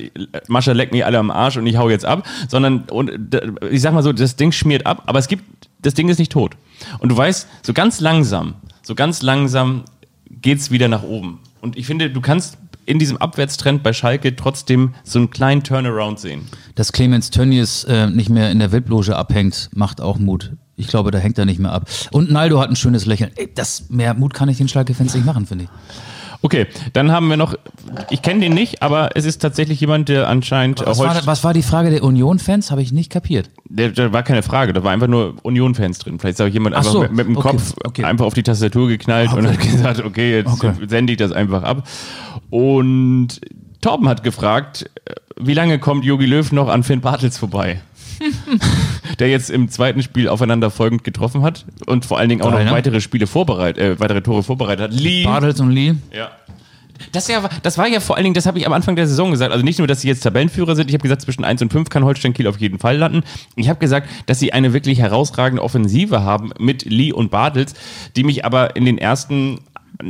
Mascha leckt mich alle am Arsch und ich hau jetzt ab, sondern, und, ich sag mal so, das Ding schmiert ab, aber es gibt, das Ding ist nicht tot. Und du weißt, so ganz langsam, so ganz langsam geht's wieder nach oben. Und ich finde, du kannst in diesem Abwärtstrend bei Schalke trotzdem so einen kleinen Turnaround sehen.
Dass Clemens Tönnies äh, nicht mehr in der Wildloge abhängt, macht auch Mut. Ich glaube, da hängt er nicht mehr ab. Und Naldo hat ein schönes Lächeln. Ey, das mehr Mut kann ich den Schalke-Fans nicht machen, finde ich.
Okay, dann haben wir noch, ich kenne den nicht, aber es ist tatsächlich jemand, der anscheinend
Was war, was war die Frage der Union-Fans? Habe ich nicht kapiert.
Der, da war keine Frage, da war einfach nur Union-Fans drin. Vielleicht habe jemand
Ach
einfach
so,
mit, mit dem
okay,
Kopf
okay.
einfach auf die Tastatur geknallt und hat gesagt, okay, jetzt
Okay.
sende ich das einfach ab. Und Torben hat gefragt, äh, wie lange kommt Jogi Löw noch an Finn Bartels vorbei? Der jetzt im zweiten Spiel aufeinander folgend getroffen hat und vor allen Dingen auch
Geil,
noch
ne?
weitere Spiele vorbereitet, äh, weitere Tore vorbereitet hat. Lee,
Bartels und Lee.
ja. Das, ja, das war ja vor allen Dingen, das habe ich am Anfang der Saison gesagt. Also nicht nur, dass sie jetzt Tabellenführer sind, ich habe gesagt, zwischen 1 und 5 kann Holstein Kiel auf jeden Fall landen. Ich habe gesagt, dass sie eine wirklich herausragende Offensive haben mit Lee und Bartels, die mich aber in den ersten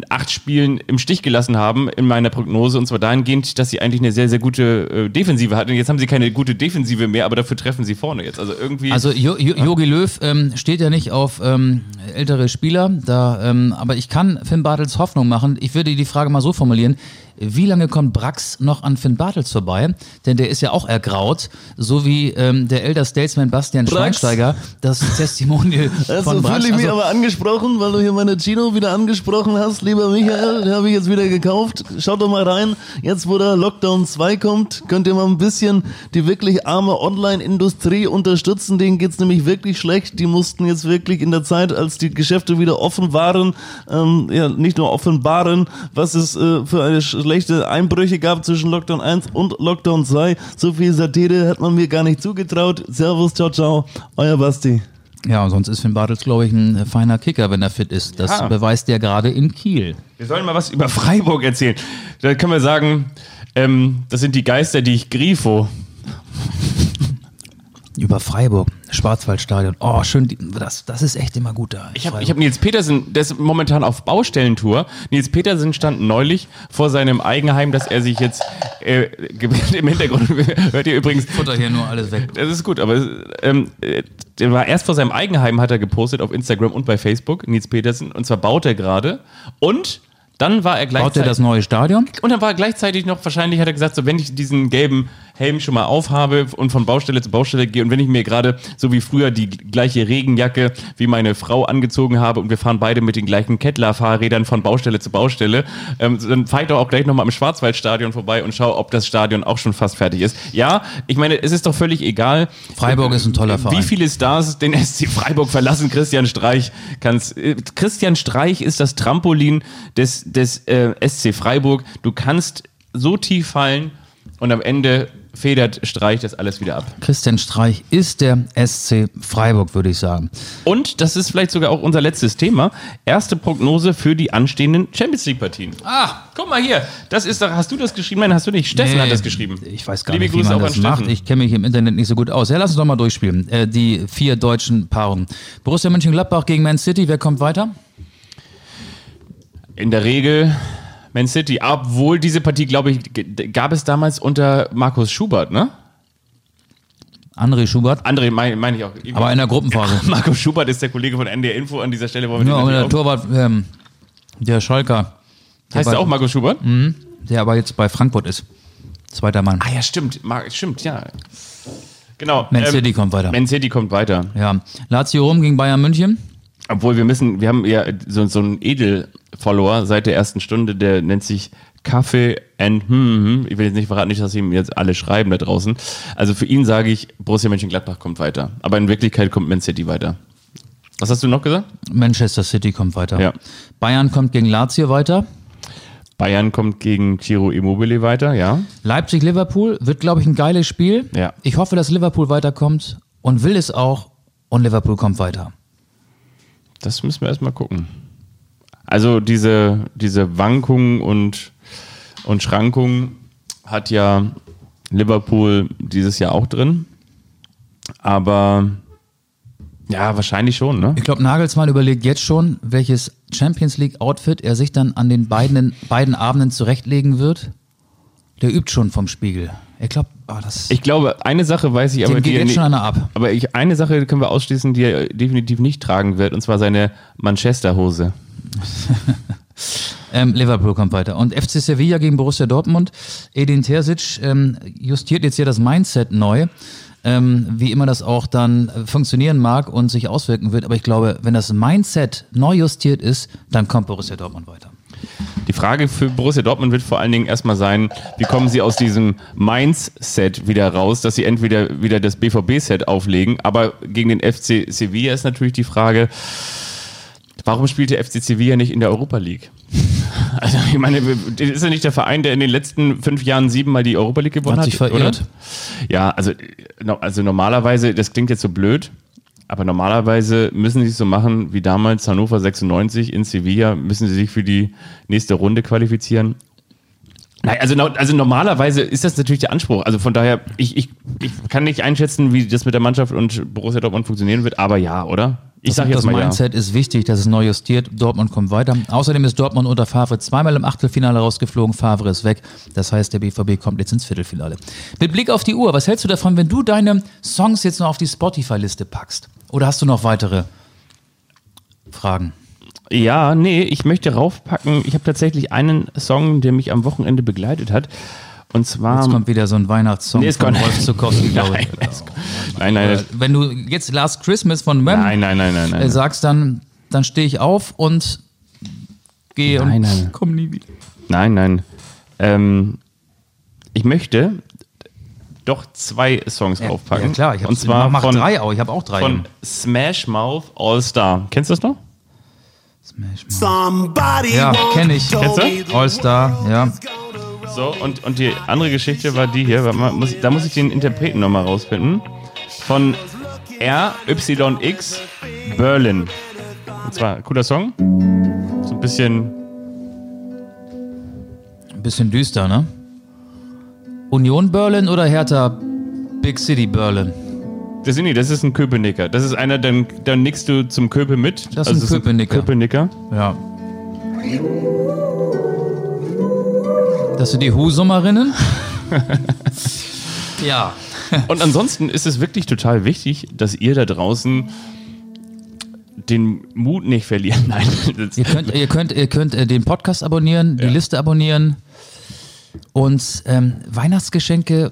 acht Spielen im Stich gelassen haben in meiner Prognose und zwar dahingehend, dass sie eigentlich eine sehr, sehr gute äh, Defensive hatten. Und jetzt haben sie keine gute Defensive mehr, aber dafür treffen sie vorne jetzt. Also irgendwie.
Also Jo- Jo- Jogi Löw ähm, steht ja nicht auf ähm, ältere Spieler, da, ähm, aber ich kann Finn Bartels Hoffnung machen. Ich würde die Frage mal so formulieren. Wie lange kommt Brax noch an Finn Bartels vorbei? Denn der ist ja auch ergraut, so wie ähm, der Elder Statesman Bastian
Brax.
Schweinsteiger das [LAUGHS] Testimonial
Also
von Brax.
fühle ich mich
Also,
aber angesprochen, weil du hier meine Gino wieder angesprochen hast. Lieber Michael, den habe ich jetzt wieder gekauft. Schaut doch mal rein. Jetzt, wo der Lockdown 2 kommt, könnt ihr mal ein bisschen die wirklich arme Online-Industrie unterstützen. Denen geht's nämlich wirklich schlecht. Die mussten jetzt wirklich in der Zeit, als die Geschäfte wieder offen waren, ähm, ja, nicht nur offenbaren, was es äh, für eine schlechte Einbrüche gab zwischen Lockdown 1 und Lockdown 2. So viel Satire hat man mir gar nicht zugetraut. Servus, ciao, ciao. Euer Basti.
ja, und sonst ist Finn Bartels, glaube ich, ein feiner Kicker, wenn er fit ist. Das
Ja.
beweist der gerade in Kiel.
Wir sollen mal was über Freiburg erzählen. Da können wir sagen, ähm, das sind die Geister, die ich grifo.
Über Freiburg, Schwarzwaldstadion. Oh, schön, das, das ist echt immer gut da.
Ich habe ich hab Nils Petersen, der ist momentan auf Baustellentour. Nils Petersen stand neulich vor seinem Eigenheim, dass er sich jetzt äh, [LAUGHS] im Hintergrund [LAUGHS] hört ihr übrigens.
Futter hier nur alles weg.
Das ist gut, aber ähm, äh, der war erst vor seinem Eigenheim, hat er gepostet auf Instagram und bei Facebook, Nils Petersen. Und zwar baut er gerade. Und dann war er
Baut der
gleichzeitig.
das neue Stadion?
Und dann war er gleichzeitig noch, wahrscheinlich hat er gesagt, so wenn ich diesen gelben Helm schon mal aufhabe und von Baustelle zu Baustelle gehe und wenn ich mir gerade so wie früher die gleiche Regenjacke wie meine Frau angezogen habe und wir fahren beide mit den gleichen Kettler-Fahrrädern von Baustelle zu Baustelle, ähm, dann fahre ich doch auch gleich nochmal im Schwarzwaldstadion vorbei und schaue, ob das Stadion auch schon fast fertig ist. Ja, ich meine, es ist doch völlig egal.
Freiburg ist ein toller Verein.
Wie viele Stars den SC Freiburg verlassen, Christian Streich kann's. Äh, Christian Streich ist das Trampolin des, des äh, SC Freiburg. Du kannst so tief fallen und am Ende federt Streich das alles wieder ab.
Christian Streich ist der SC Freiburg, würde ich sagen.
Und das ist vielleicht sogar auch unser letztes Thema. Erste Prognose für die anstehenden Champions League Partien. Ah, guck mal hier. Das ist doch, hast du das geschrieben? Nein, hast du nicht. Steffen
Nee,
hat das geschrieben.
Ich weiß gar
Liebe
nicht, wie
Grüße
man
auch
das
an
macht. Ich kenne mich im Internet nicht so gut aus. Ja, lass uns doch mal durchspielen. Äh, die vier deutschen Paarungen. Borussia Mönchengladbach gegen Man City. Wer kommt weiter?
In der Regel Man City. Obwohl diese Partie, glaube ich, gab es damals unter Markus Schubert, ne?
André Schubert.
André meine mein ich auch.
Aber in der Gruppenphase. [LAUGHS]
Markus Schubert ist der Kollege von NDR Info an dieser Stelle. Wollen wir
Ja, und der Torwart, ähm, der Schalker.
heißt er auch Markus Schubert?
Der aber jetzt bei Frankfurt ist. Zweiter Mann.
Ah ja, stimmt. Mar stimmt, ja. Genau.
Man City kommt weiter.
Man City kommt weiter.
Ja. Lazio Rom gegen Bayern München.
Obwohl wir müssen, wir haben ja so, so einen Edel-Follower seit der ersten Stunde, der nennt sich Kaffee and hm, hm. Ich will jetzt nicht verraten, nicht, dass ihm jetzt alle schreiben da draußen. Also für ihn sage ich, Borussia Mönchengladbach kommt weiter. Aber in Wirklichkeit kommt Man City weiter. Was hast du noch gesagt?
Manchester City kommt weiter.
Ja.
Bayern kommt gegen Lazio weiter.
Bayern kommt gegen Ciro Immobile weiter, ja.
Leipzig-Liverpool wird, glaube ich, ein geiles Spiel.
Ja.
Ich hoffe, dass Liverpool weiterkommt und will es auch. Und Liverpool kommt weiter.
Das müssen wir erstmal gucken. Also diese, diese Wankungen und, und Schrankungen hat ja Liverpool dieses Jahr auch drin. Aber ja, wahrscheinlich schon, ne?
Ich glaube, Nagelsmann überlegt jetzt schon, welches Champions League-Outfit er sich dann an den beiden, beiden Abenden zurechtlegen wird. Der übt schon vom Spiegel. Ich glaube, das
Ich glaube, eine Sache weiß ich aber,
geht jetzt schon einer ab.
aber ich, eine Sache können wir ausschließen, die er definitiv nicht tragen wird, und zwar seine Manchester-Hose. [LAUGHS]
Ähm, Liverpool kommt weiter. Und FC Sevilla gegen Borussia Dortmund. Edin Terzic ähm, justiert jetzt hier das Mindset neu. Ähm, wie immer das auch dann funktionieren mag und sich auswirken wird. Aber ich glaube, wenn das Mindset neu justiert ist, dann kommt Borussia Dortmund weiter.
Die Frage für Borussia Dortmund wird vor allen Dingen erstmal sein, wie kommen sie aus diesem Mainz-Set wieder raus, dass sie entweder wieder das BVB-Set auflegen, aber gegen den FC Sevilla ist natürlich die Frage, warum spielt der FC Sevilla nicht in der Europa League? [LAUGHS] Also ich meine, das ist ja nicht der Verein, der in den letzten fünf Jahren siebenmal die Europa League gewonnen
Hat
hat.
sich verirrt.
Oder? Ja, also, also normalerweise, das klingt jetzt so blöd, aber normalerweise müssen sie es so machen wie damals Hannover 96 in Sevilla, müssen sie sich für die nächste Runde qualifizieren. Nein, also, also normalerweise ist das natürlich der Anspruch. Also von daher, ich, ich, ich kann nicht einschätzen, wie das mit der Mannschaft und Borussia Dortmund funktionieren wird, aber ja, oder? Ich sage jetzt
das
mal ja.
Mindset ist wichtig, dass es neu justiert. Dortmund kommt weiter. Außerdem ist Dortmund unter Favre zweimal im Achtelfinale rausgeflogen. Favre ist weg. Das heißt, der BVB kommt jetzt ins Viertelfinale. Mit Blick auf die Uhr, was hältst du davon, wenn du deine Songs jetzt noch auf die Spotify-Liste packst? Oder hast du noch weitere Fragen?
Ja, nee, ich möchte raufpacken. Ich habe tatsächlich einen Song, der mich am Wochenende begleitet hat. Und zwar.
Jetzt kommt wieder so ein Weihnachtssong
Nee, es
von
kommt-
Rolf Zukowski, [LAUGHS] glaube
nein,
ich.
es- nein, nein, das-
Wenn du jetzt Last Christmas von Wham
nein, nein, nein, nein, nein.
sagst, dann, dann stehe ich auf und gehe
Nein,
und
nein.
komm nie wieder.
Nein, nein. Ähm, ich möchte doch zwei Songs aufpacken.
Ja klar, ich hab,
Und zwar
mach
von,
drei auch, ich habe auch drei.
von Smash Mouth All Star. Kennst du das noch?
Somebody
Ja, kenn ich.
Kennst du?
All Star, ja.
So, und, und die andere Geschichte war die hier. Muss, da muss ich den Interpreten nochmal rausfinden. Von RYX Berlin. Und zwar, cooler Song. So ein bisschen.
Ein bisschen düster, ne? Union Berlin oder Hertha Big City Berlin?
Das ist, nee, das ist ein Köpenicker. Das ist einer, dann, dann nickst du zum Köpe mit. Also
Das ist ein
es
Köpenicker.
Köpenicker.
Ja. Das sind die Husummerinnen? [LAUGHS] ja.
Und ansonsten ist es wirklich total wichtig, dass ihr da draußen den Mut nicht verliert. [LAUGHS] Nein,
Ihr könnt, ihr könnt, ihr könnt äh, den Podcast abonnieren, die
Ja.
Liste abonnieren und ähm, Weihnachtsgeschenke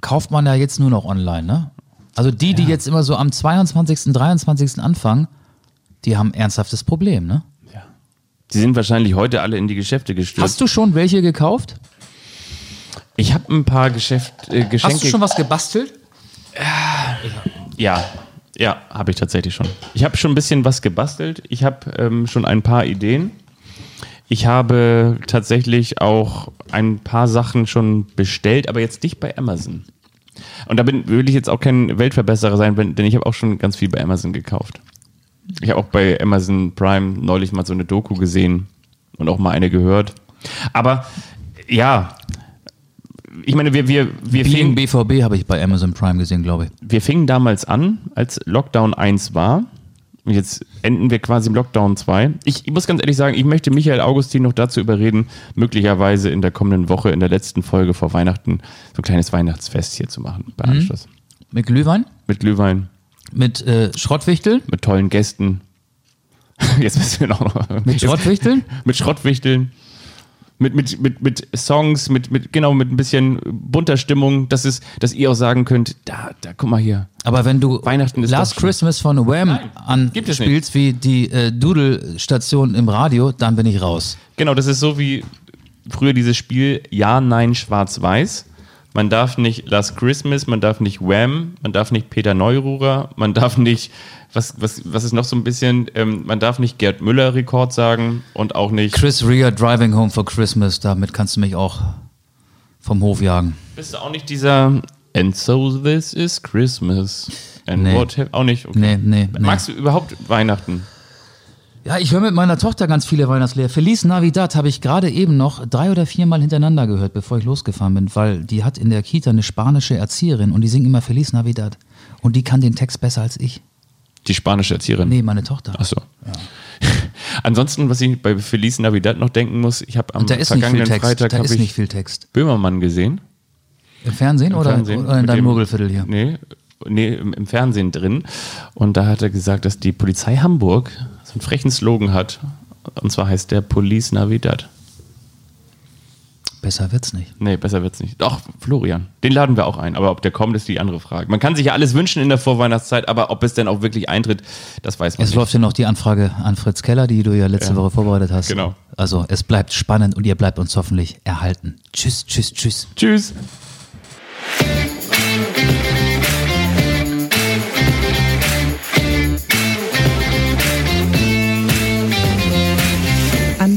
kauft man ja jetzt nur noch online, ne? Also die, die jetzt immer so am 22., 23. anfangen, die haben ein ernsthaftes Problem, ne?
Die sind wahrscheinlich heute alle in die Geschäfte gestürzt.
Hast du schon welche gekauft?
ich habe ein paar Geschäft, äh, Geschenke.
Hast du schon was gebastelt?
Ja, ja, habe ich tatsächlich schon. Ich habe schon ein bisschen was gebastelt. Ich habe ähm, schon ein paar Ideen. Ich habe tatsächlich auch ein paar Sachen schon bestellt, aber jetzt nicht bei Amazon. Und da bin, will ich jetzt auch kein Weltverbesserer sein, denn ich habe auch schon ganz viel bei Amazon gekauft. Ich habe auch bei Amazon Prime neulich mal so eine Doku gesehen und auch mal eine gehört. Aber ja, ich meine, wir, wir, wir fingen,
BVB habe ich bei Amazon Prime gesehen, glaube ich.
wir fingen damals an, als Lockdown 1 war. Und jetzt enden wir quasi im Lockdown 2. Ich, ich muss ganz ehrlich sagen, ich möchte Michael Augustin noch dazu überreden, möglicherweise in der kommenden Woche, in der letzten Folge vor Weihnachten, so ein kleines Weihnachtsfest hier zu machen bei Anschluss.
Mit Glühwein?
Mit Glühwein,
Mit äh, Schrottwichteln?
mit tollen Gästen. [LAUGHS] Jetzt müssen wir noch.
Mit [LAUGHS] Schrottwichteln?
mit Schrottwichteln. Mit, mit, mit, mit Songs, mit, mit, genau, mit ein bisschen bunter Stimmung, dass, es, dass ihr auch sagen könnt, da, da, guck mal hier.
Aber wenn du
Weihnachten ist
Last Christmas von Wham
gibt es
anspielst, wie die äh, Doodle-Station im Radio, dann bin ich raus.
Genau, das ist so wie früher dieses Spiel Ja, Nein, Schwarz-Weiß. Man darf nicht Last Christmas, man darf nicht Wham, man darf nicht Peter Neururer, man darf nicht, was, was, was ist noch so ein bisschen, ähm, man darf nicht Gerd Müller Rekord sagen und auch nicht.
Chris Rea Driving Home for Christmas, damit kannst du mich auch vom Hof jagen.
Bist du auch nicht dieser And so this is Christmas. And
Nee.
what have, auch nicht. Okay.
Nee, nee, nee.
Magst du überhaupt Weihnachten?
Ja, ich höre mit meiner Tochter ganz viele Weihnachtslieder. Feliz Navidad habe ich gerade eben noch drei oder viermal hintereinander gehört, bevor ich losgefahren bin, weil die hat in der Kita eine spanische Erzieherin und die singt immer Feliz Navidad. Und die kann den Text besser als ich.
Die spanische Erzieherin.
Nee, meine Tochter.
Ach so. [LAUGHS] Ansonsten, was ich bei Feliz Navidad noch denken muss, ich habe am vergangenen. Freitag
Da
habe
ist
ich
nicht viel Text.
Böhmermann gesehen.
Im Fernsehen,
Im
oder,
Fernsehen,
oder in deinem Mogelviertel hier?
Nee, nee im Fernsehen drin. Und da hat er gesagt, dass die Polizei Hamburg so einen frechen Slogan hat. Und zwar heißt der Police Navidad.
Besser wird's nicht.
Nee, besser wird's nicht. Doch, Florian. Den laden wir auch ein. Aber ob der kommt, ist die andere Frage. Man kann sich ja alles wünschen in der Vorweihnachtszeit, aber ob es denn auch wirklich eintritt, das weiß man
Es
nicht.
läuft ja noch die Anfrage an Fritz Keller, die du ja letzte
Ja.
Woche vorbereitet hast.
Genau.
Also es bleibt spannend und ihr bleibt uns hoffentlich erhalten. Tschüss, tschüss, tschüss.
Tschüss.